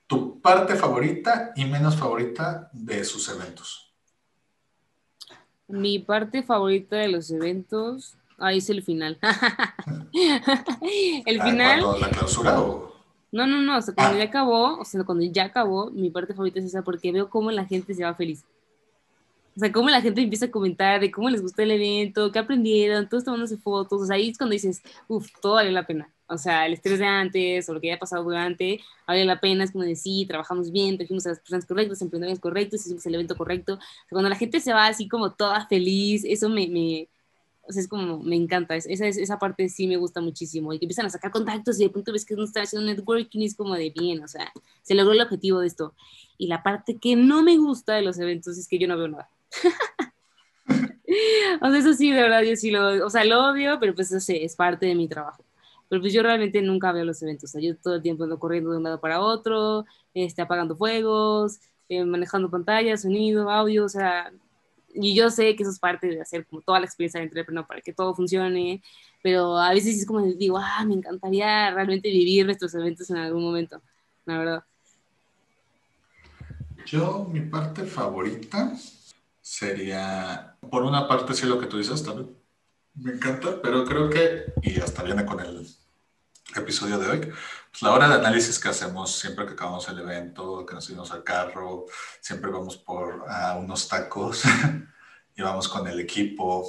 ¿Tu parte favorita y menos favorita de sus eventos? Mi parte favorita de los eventos, ahí es el final. el ah, final. ¿La clausura o.? No, no, no, o sea, cuando ah. ya acabó, o sea, cuando ya acabó, mi parte favorita es esa porque veo cómo la gente se va feliz. O sea, cómo la gente empieza a comentar de cómo les gustó el evento, qué aprendieron, todos tomándose fotos. O sea, ahí es cuando dices, uff, todo vale la pena. O sea, el estrés de antes o lo que haya pasado durante, vale la pena. Es como decir, sí, trabajamos bien, trajimos a las personas correctas, emprendedores correctos, hicimos el evento correcto. O sea, cuando la gente se va así como toda feliz, eso me, me o sea, es como, me encanta, esa, esa parte sí me gusta muchísimo, y que empiezan a sacar contactos y de pronto ves que uno está haciendo networking y es como de bien, o sea, se logró el objetivo de esto. Y la parte que no me gusta de los eventos es que yo no veo nada. o sea, eso sí, de verdad, yo sí lo, o sea, lo odio, pero pues eso es parte de mi trabajo. Pero pues yo realmente nunca veo los eventos, o sea, yo todo el tiempo ando corriendo de un lado para otro, este, apagando fuegos, eh, manejando pantallas, sonido, audio, o sea, y yo sé que eso es parte de hacer como toda la experiencia de entrepreneur para que todo funcione, pero a veces es como digo, ah, me encantaría realmente vivir nuestros eventos en algún momento, la verdad. Yo, mi parte favorita sería, por una parte, sí lo que tú dices, también me encanta, pero creo que, y hasta viene con el episodio de hoy, pues la hora de análisis que hacemos siempre que acabamos el evento, que nos subimos al carro, siempre vamos por a unos tacos y vamos con el equipo.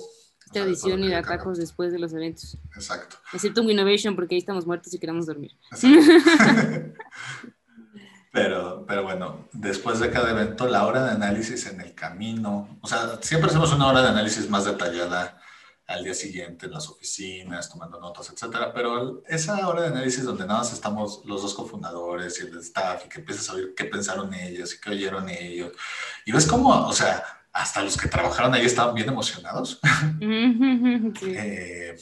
Tradición ir a tacos después de los eventos. Exacto. Excepto un Innovation porque ahí estamos muertos y queremos dormir. Pero, pero bueno, después de cada evento, la hora de análisis en el camino, o sea, siempre hacemos una hora de análisis más detallada al día siguiente en las oficinas, tomando notas, etcétera. Pero esa hora de análisis donde nada más estamos los dos cofundadores y el staff y que empiezas a oír qué pensaron ellos y qué oyeron ellos. Y ves cómo, o sea, hasta los que trabajaron ahí estaban bien emocionados. eh,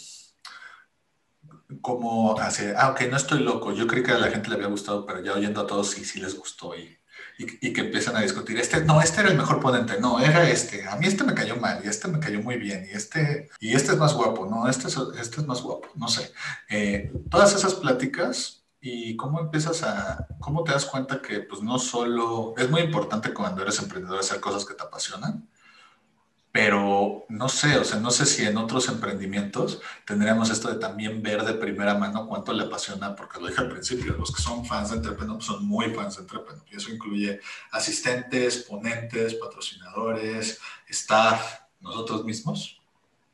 como hace, ah, ok, no estoy loco, yo creí que a la gente le había gustado, pero ya oyendo a todos sí, sí les gustó y, y, que empiezan a discutir, este, no, este era el mejor ponente, no, era este, a mí este me cayó mal y este me cayó muy bien y este, y este es más guapo, no, este es, este es más guapo, no sé. Eh, todas esas pláticas y cómo empiezas a, cómo te das cuenta que pues no solo, es muy importante cuando eres emprendedor hacer cosas que te apasionan, pero no sé, o sea, no sé si en otros emprendimientos tendríamos esto de también ver de primera mano cuánto le apasiona, porque lo dije al principio, los que son fans de Entrepreneur son muy fans de Entrepreneur, y eso incluye asistentes, ponentes, patrocinadores, staff, nosotros mismos.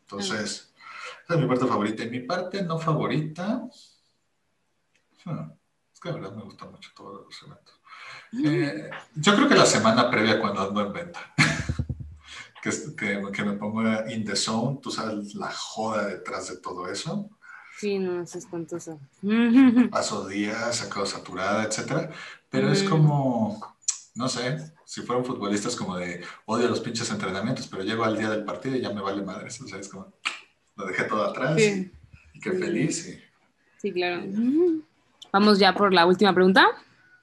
Entonces, esa es mi parte favorita. Y mi parte no favorita, hmm, es que la verdad me gustan mucho todos los eventos. Mm. Eh, yo creo que la semana previa cuando ando en venta. que, que, me pongo in the zone, tú sabes la joda detrás de todo eso. Sí, no, es espantoso. Paso días, acabo saturada, etcétera, pero es como, no sé, si fueron futbolistas como de odio los pinches entrenamientos, pero llego al día del partido y ya me vale madre, o sea, es como, lo dejé todo atrás y, qué feliz. sí, claro. Vamos ya por la última pregunta.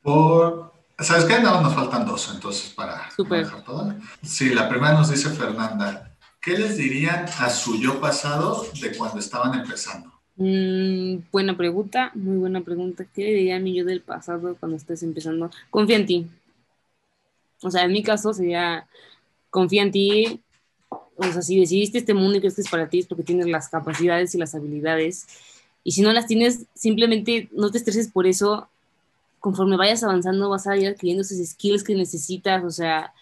Por ¿Sabes qué? No, nos faltan dos, entonces para dejar todo. Sí, la primera nos dice Fernanda. ¿Qué les dirían a su yo pasado de cuando estaban empezando? Mm, buena pregunta, muy buena pregunta. ¿Qué le diría a mi yo del pasado cuando estés empezando? Confía en ti. O sea, en mi caso sería, confía en ti. O sea, si decidiste este mundo y crees que es para ti es porque tienes las capacidades y las habilidades. Y si no las tienes, simplemente no te estreses por eso conforme vayas avanzando vas a ir adquiriendo esos skills que necesitas, o sea,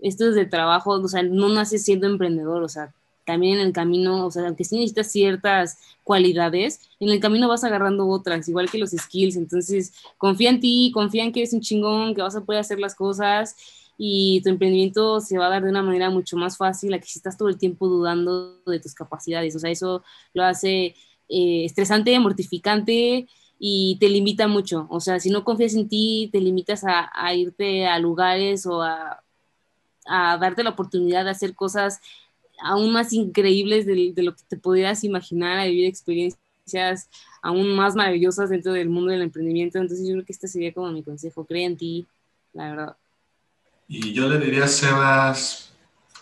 esto es de trabajo, o sea, no naces siendo emprendedor, o sea, también en el camino, o sea, aunque sí necesitas ciertas cualidades, en el camino vas agarrando otras, igual que los skills, entonces confía en ti, confía en que eres un chingón, que vas a poder hacer las cosas y tu emprendimiento se va a dar de una manera mucho más fácil a que si estás todo el tiempo dudando de tus capacidades, o sea, eso lo hace eh, estresante, mortificante, y te limita mucho. O sea, si no confías en ti, te limitas a, irte a lugares o a, a darte la oportunidad de hacer cosas aún más increíbles de, lo que te pudieras imaginar, a vivir experiencias aún más maravillosas dentro del mundo del emprendimiento. Entonces yo creo que este sería como mi consejo, cree en ti, la verdad. Y yo le diría a Sebas,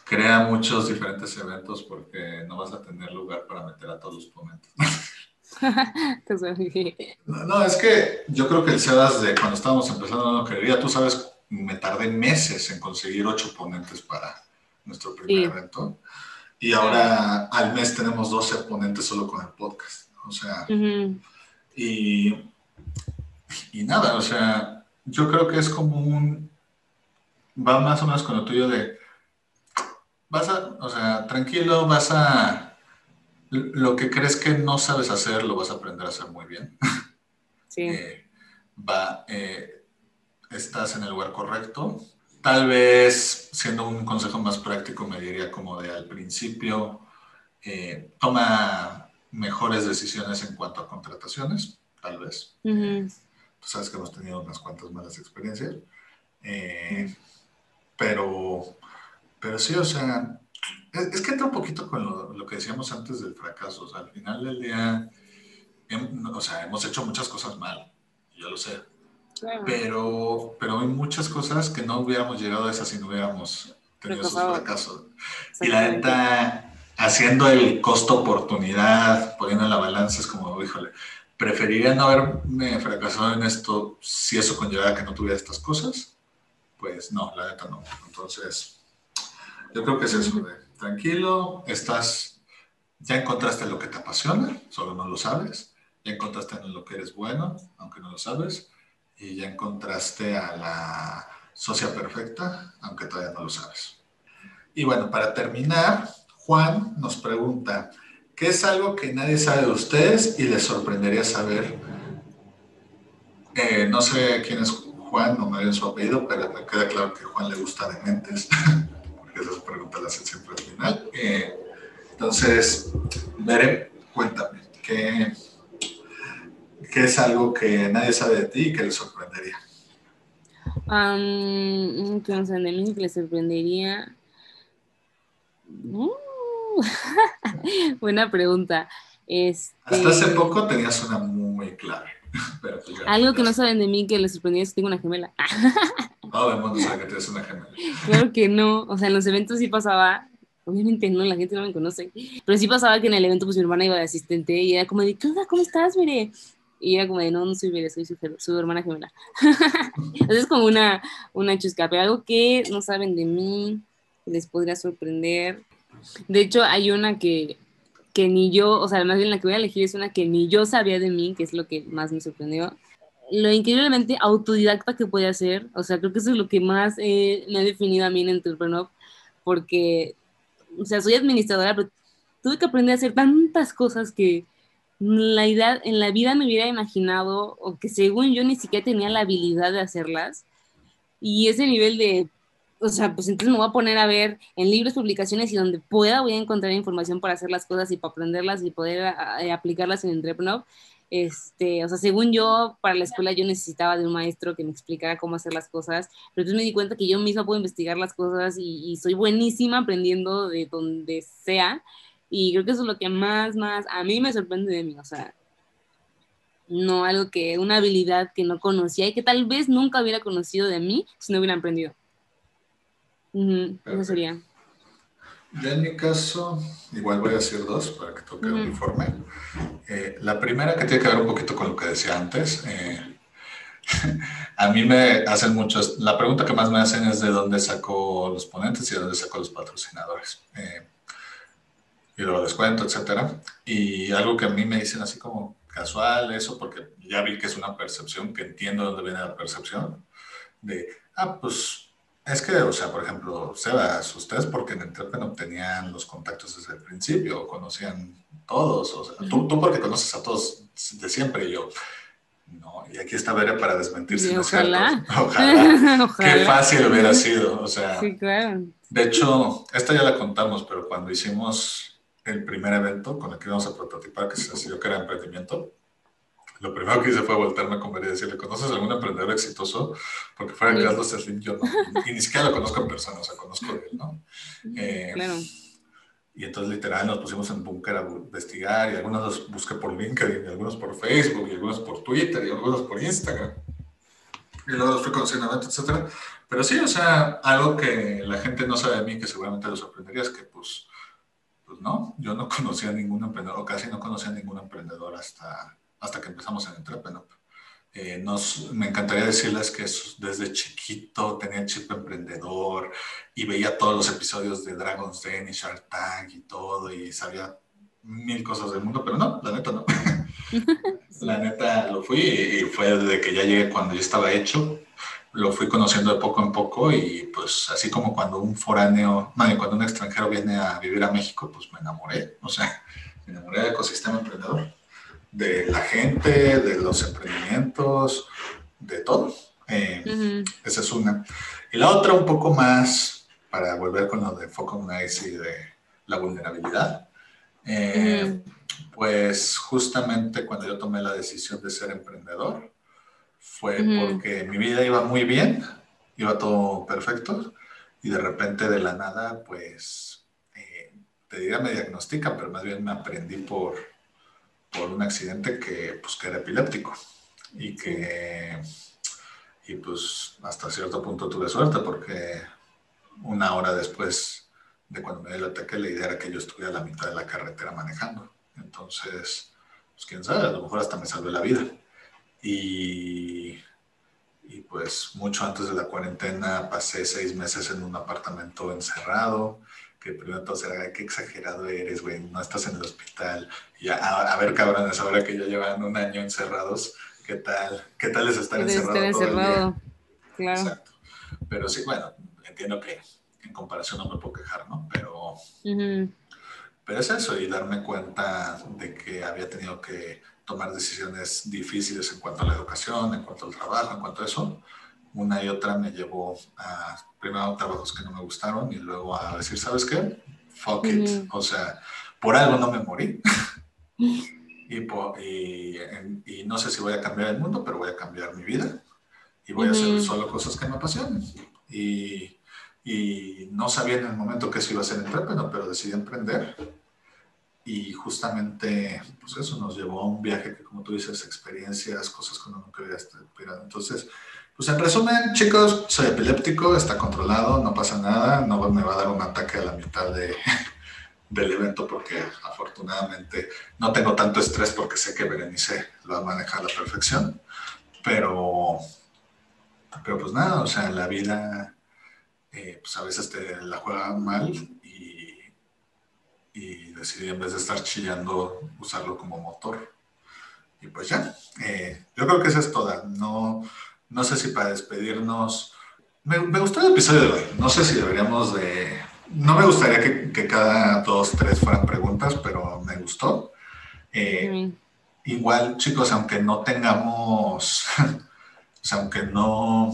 crea muchos diferentes eventos porque no vas a tener lugar para meter a todos los ponentes. no, es que yo creo que el Sebas de cuando estábamos empezando no quería, tú sabes, me tardé meses en conseguir ocho ponentes para nuestro primer evento. Y ahora al mes tenemos 12 ponentes solo con el podcast. O sea, y, y nada, o sea, yo creo que es como un, va más o menos con lo tuyo de, vas a, o sea, tranquilo, vas a, lo que crees que no sabes hacer, lo vas a aprender a hacer muy bien. Sí. Eh, va, eh, estás en el lugar correcto. Tal vez, siendo un consejo más práctico, me diría como de al principio, eh, toma mejores decisiones en cuanto a contrataciones, tal vez. Tú sabes que hemos tenido unas cuantas malas experiencias. Pero, pero sí, o sea, es, que entra un poquito con lo, que decíamos antes del fracaso. O sea, al final del día, o sea, hemos hecho muchas cosas mal, yo lo sé. Pero, pero hay muchas cosas que no hubiéramos llegado a esas si no hubiéramos tenido esos fracasos. Y la neta, haciendo el costo-oportunidad, poniendo en la balanza, es como, híjole, preferiría no haberme fracasado en esto si eso conllevaba que no tuviera estas cosas pues no, la neta no. Entonces, yo creo que es eso de tranquilo, estás, ya encontraste lo que te apasiona, solo no lo sabes, ya encontraste en lo que eres bueno, aunque no lo sabes, y ya encontraste a la socia perfecta, aunque todavía no lo sabes. Y bueno, para terminar, Juan nos pregunta, ¿qué es algo que nadie sabe de ustedes y les sorprendería saber? Eh, no sé quién es Juan, no me dio su apellido, pero me queda claro que Juan le gusta de mentes, esas preguntas las hace siempre al final. Eh, entonces, Mere, cuéntame, ¿qué, ¿qué, es algo que nadie sabe de ti y que le sorprendería? Um, que no sabe de mí que le sorprendería. Uh, buena pregunta. Este... Hasta hace poco tenías una muy clara. Pues Algo que no saben de mí que les sorprendía es que tengo una gemela. El mundo sabe que tienes una gemela. Claro que no. O sea, en los eventos sí pasaba. Obviamente no, la gente no me conoce. Pero sí pasaba que en el evento, pues mi hermana iba de asistente y era como de, ¿qué ¿Cómo estás, mire? Y era como de, no, no soy Mire, soy su, hermana gemela. Entonces es como una, una chusca. Pero algo que no saben de mí, les podría sorprender. De hecho, hay una que que ni yo, o sea, más bien la que voy a elegir es una que ni yo sabía de mí, que es lo que más me sorprendió. Lo increíblemente autodidacta que puede hacer, o sea, creo que eso es lo que más me ha definido a mí en Entrepreneur, porque, o sea, soy administradora, pero tuve que aprender a hacer tantas cosas que la idea, en la vida me hubiera imaginado, o que según yo ni siquiera tenía la habilidad de hacerlas. Y ese nivel de o sea, pues entonces me voy a poner a ver en libros, publicaciones y donde pueda voy a encontrar información para hacer las cosas y para aprenderlas y poder eh, aplicarlas en Entrepreneur. Este, o sea, según yo, para la escuela yo necesitaba de un maestro que me explicara cómo hacer las cosas, pero entonces me di cuenta que yo misma puedo investigar las cosas y, soy buenísima aprendiendo de donde sea. Y creo que eso es lo que más, más a mí me sorprende de mí, o sea, no algo que, una habilidad que no conocía y que tal vez nunca hubiera conocido de mí si no hubiera aprendido eso sería. Yo en mi caso, igual voy a decir dos para que toque un informe. Eh, la primera que tiene que ver un poquito con lo que decía antes. Eh, a mí me hacen muchos, la pregunta que más me hacen es de dónde saco los ponentes y de dónde saco los patrocinadores. Eh, y lo descuento, etcétera. Y algo que a mí me dicen así como casual, eso, porque ya vi que es una percepción, que entiendo dónde viene la percepción, de, ah, pues es que, o sea, por ejemplo, Sebas, ustedes porque en Entrepen obtenían los contactos desde el principio, conocían todos, o sea, tú, porque conoces a todos de siempre y yo, no, y aquí está Vera para desmentirse. ojalá. ojalá. ojalá. Qué fácil hubiera sido, o sea. Sí, claro. De hecho, esta ya la contamos, pero cuando hicimos el primer evento con el que íbamos a prototipar, que se decidió que era emprendimiento, lo primero que hice fue voltearme con María y decirle, ¿conoces algún emprendedor exitoso? Porque fuera de Carlos Slim yo no, y ni siquiera lo conozco en persona, o sea, conozco de él, ¿no? Eh, claro. Y entonces literal nos pusimos en búnker a investigar y algunos los busqué por LinkedIn, y algunos por Facebook, y algunos por Twitter, y algunos por Instagram. Y luego los fui conociendo, etcétera. Pero sí, o sea, algo que la gente no sabe de mí, que seguramente los sorprendería, es que pues, pues no, yo no conocía a ningún emprendedor, o casi no conocía a ningún emprendedor hasta, hasta que empezamos en Entrepreneur. Eh, nos, me encantaría decirles que desde chiquito tenía chip emprendedor y veía todos los episodios de Dragon's Den y Shark Tank y todo y sabía mil cosas del mundo, pero no, la neta no. la neta lo fui y fue desde que ya llegué cuando ya estaba hecho, lo fui conociendo de poco en poco y pues así como cuando un foráneo, no, cuando un extranjero viene a vivir a México, pues me enamoré, o sea, me enamoré del ecosistema emprendedor de la gente, de los emprendimientos, de todo. Eh, esa es una. Y la otra un poco más, para volver con lo de Focus Nice y de la vulnerabilidad. Eh, pues justamente cuando yo tomé la decisión de ser emprendedor, fue porque mi vida iba muy bien, iba todo perfecto, y de repente de la nada, pues, eh, te diría me diagnostican, pero más bien me aprendí por, por un accidente que, pues, que era epiléptico y que, y pues hasta cierto punto tuve suerte porque una hora después de cuando me dio el ataque, la idea era que yo estuviera a la mitad de la carretera manejando. Entonces, pues quién sabe, a lo mejor hasta me salvé la vida. Y, y pues mucho antes de la cuarentena pasé seis meses en un apartamento encerrado que primero todos eran, qué exagerado eres, güey, no estás en el hospital. Y a, ver, cabrones, ahora que ya llevan un año encerrados, ¿qué tal? ¿Qué tal es estar encerrado? Estar encerrado, claro. Exacto. Pero sí, bueno, entiendo que en comparación no me puedo quejar, ¿no? Pero, pero es eso, y darme cuenta de que había tenido que tomar decisiones difíciles en cuanto a la educación, en cuanto al trabajo, en cuanto a eso. Una y otra me llevó a primero trabajos que no me gustaron y luego a decir, ¿sabes qué? Fuck it. O sea, por algo no me morí. y, y, no sé si voy a cambiar el mundo, pero voy a cambiar mi vida. Y voy a hacer solo cosas que me apasionen. Y, y, no sabía en el momento que eso iba a ser entrepreneur, pero decidí emprender. Y justamente, pues eso nos llevó a un viaje que, como tú dices, experiencias, cosas que uno nunca había esperado. Entonces, pues en resumen, chicos, soy epiléptico, está controlado, no pasa nada, no me va a dar un ataque a la mitad de, del evento porque afortunadamente no tengo tanto estrés porque sé que Berenice lo va a manejar a la perfección, pero, pero pues nada, o sea, la vida eh, pues a veces te la juega mal y, y decidí en vez de estar chillando usarlo como motor. Y pues ya, eh, yo creo que esa es toda, no no sé si para despedirnos. Me, gustó el episodio de hoy. No sé si deberíamos de. No me gustaría que, cada dos, tres fueran preguntas, pero me gustó. Eh, igual, chicos, aunque no tengamos. o sea, aunque no.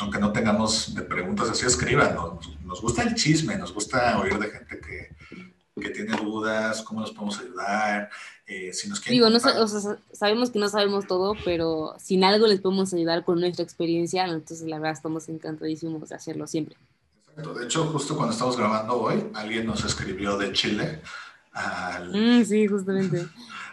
Aunque no tengamos de preguntas así, escriban. Nos, nos gusta el chisme, nos gusta oír de gente que, que tiene dudas, cómo nos podemos ayudar. Eh, si nos Digo, no, sabemos que no sabemos todo, pero sin algo les podemos ayudar con nuestra experiencia, entonces la verdad estamos encantadísimos de hacerlo siempre. Exacto. De hecho, justo cuando estamos grabando hoy, alguien nos escribió de Chile al, mm, sí, justamente.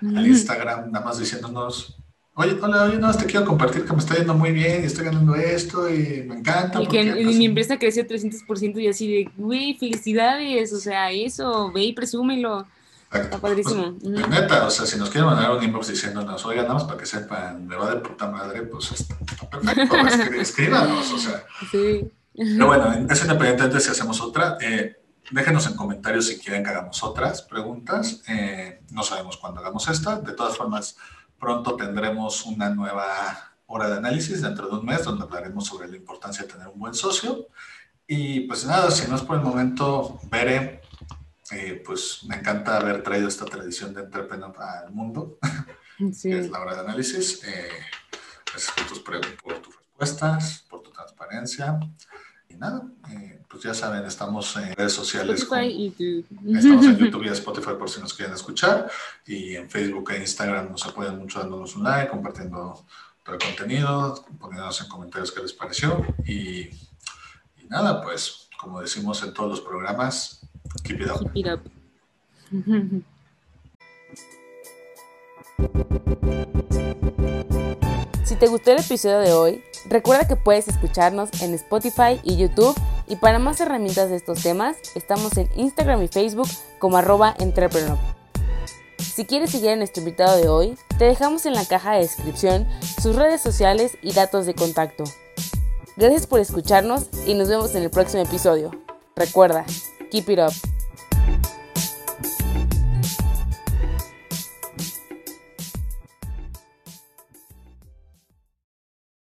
al Instagram, nada más diciéndonos, Oye, hola, oye, no, te quiero compartir que me está yendo muy bien y estoy ganando esto y me encanta. Y que pues, mi empresa creció 300% y así de, güey, felicidades, o sea, eso, ve y presúmelo. Está padrísimo. Pues, neta, o sea, si nos quieren mandar un inbox diciéndonos, oigan, nada más para que sepan, me va de puta madre, pues está, perfecto, escríbanos, o sea. Sí. Pero bueno, es independiente si hacemos otra. Eh, déjenos en comentarios si quieren que hagamos otras preguntas. Eh, no sabemos cuándo hagamos esta. De todas formas, pronto tendremos una nueva hora de análisis dentro de un mes, donde hablaremos sobre la importancia de tener un buen socio. Y pues nada, si no es por el momento, veré eh, pues me encanta haber traído esta tradición de Entrepreneur al mundo, que es la hora de análisis. Eh, gracias por tus, por tus respuestas, por tu transparencia. Y nada, eh, pues ya saben, estamos en redes sociales. YouTube. Estamos en YouTube y Spotify por si nos quieren escuchar. Y en Facebook e Instagram nos apoyan mucho dándonos un like, compartiendo todo el contenido, poniéndonos en comentarios qué les pareció. Y, y nada, pues como decimos en todos los programas, keep it up. Keep it up. Si te gustó el episodio de hoy, recuerda que puedes escucharnos en Spotify y YouTube y para más herramientas de estos temas, estamos en Instagram y Facebook como arroba entrepreneur. Si quieres seguir a nuestro invitado de hoy, te dejamos en la caja de descripción sus redes sociales y datos de contacto. Gracias por escucharnos y nos vemos en el próximo episodio. Recuerda, Keep it up.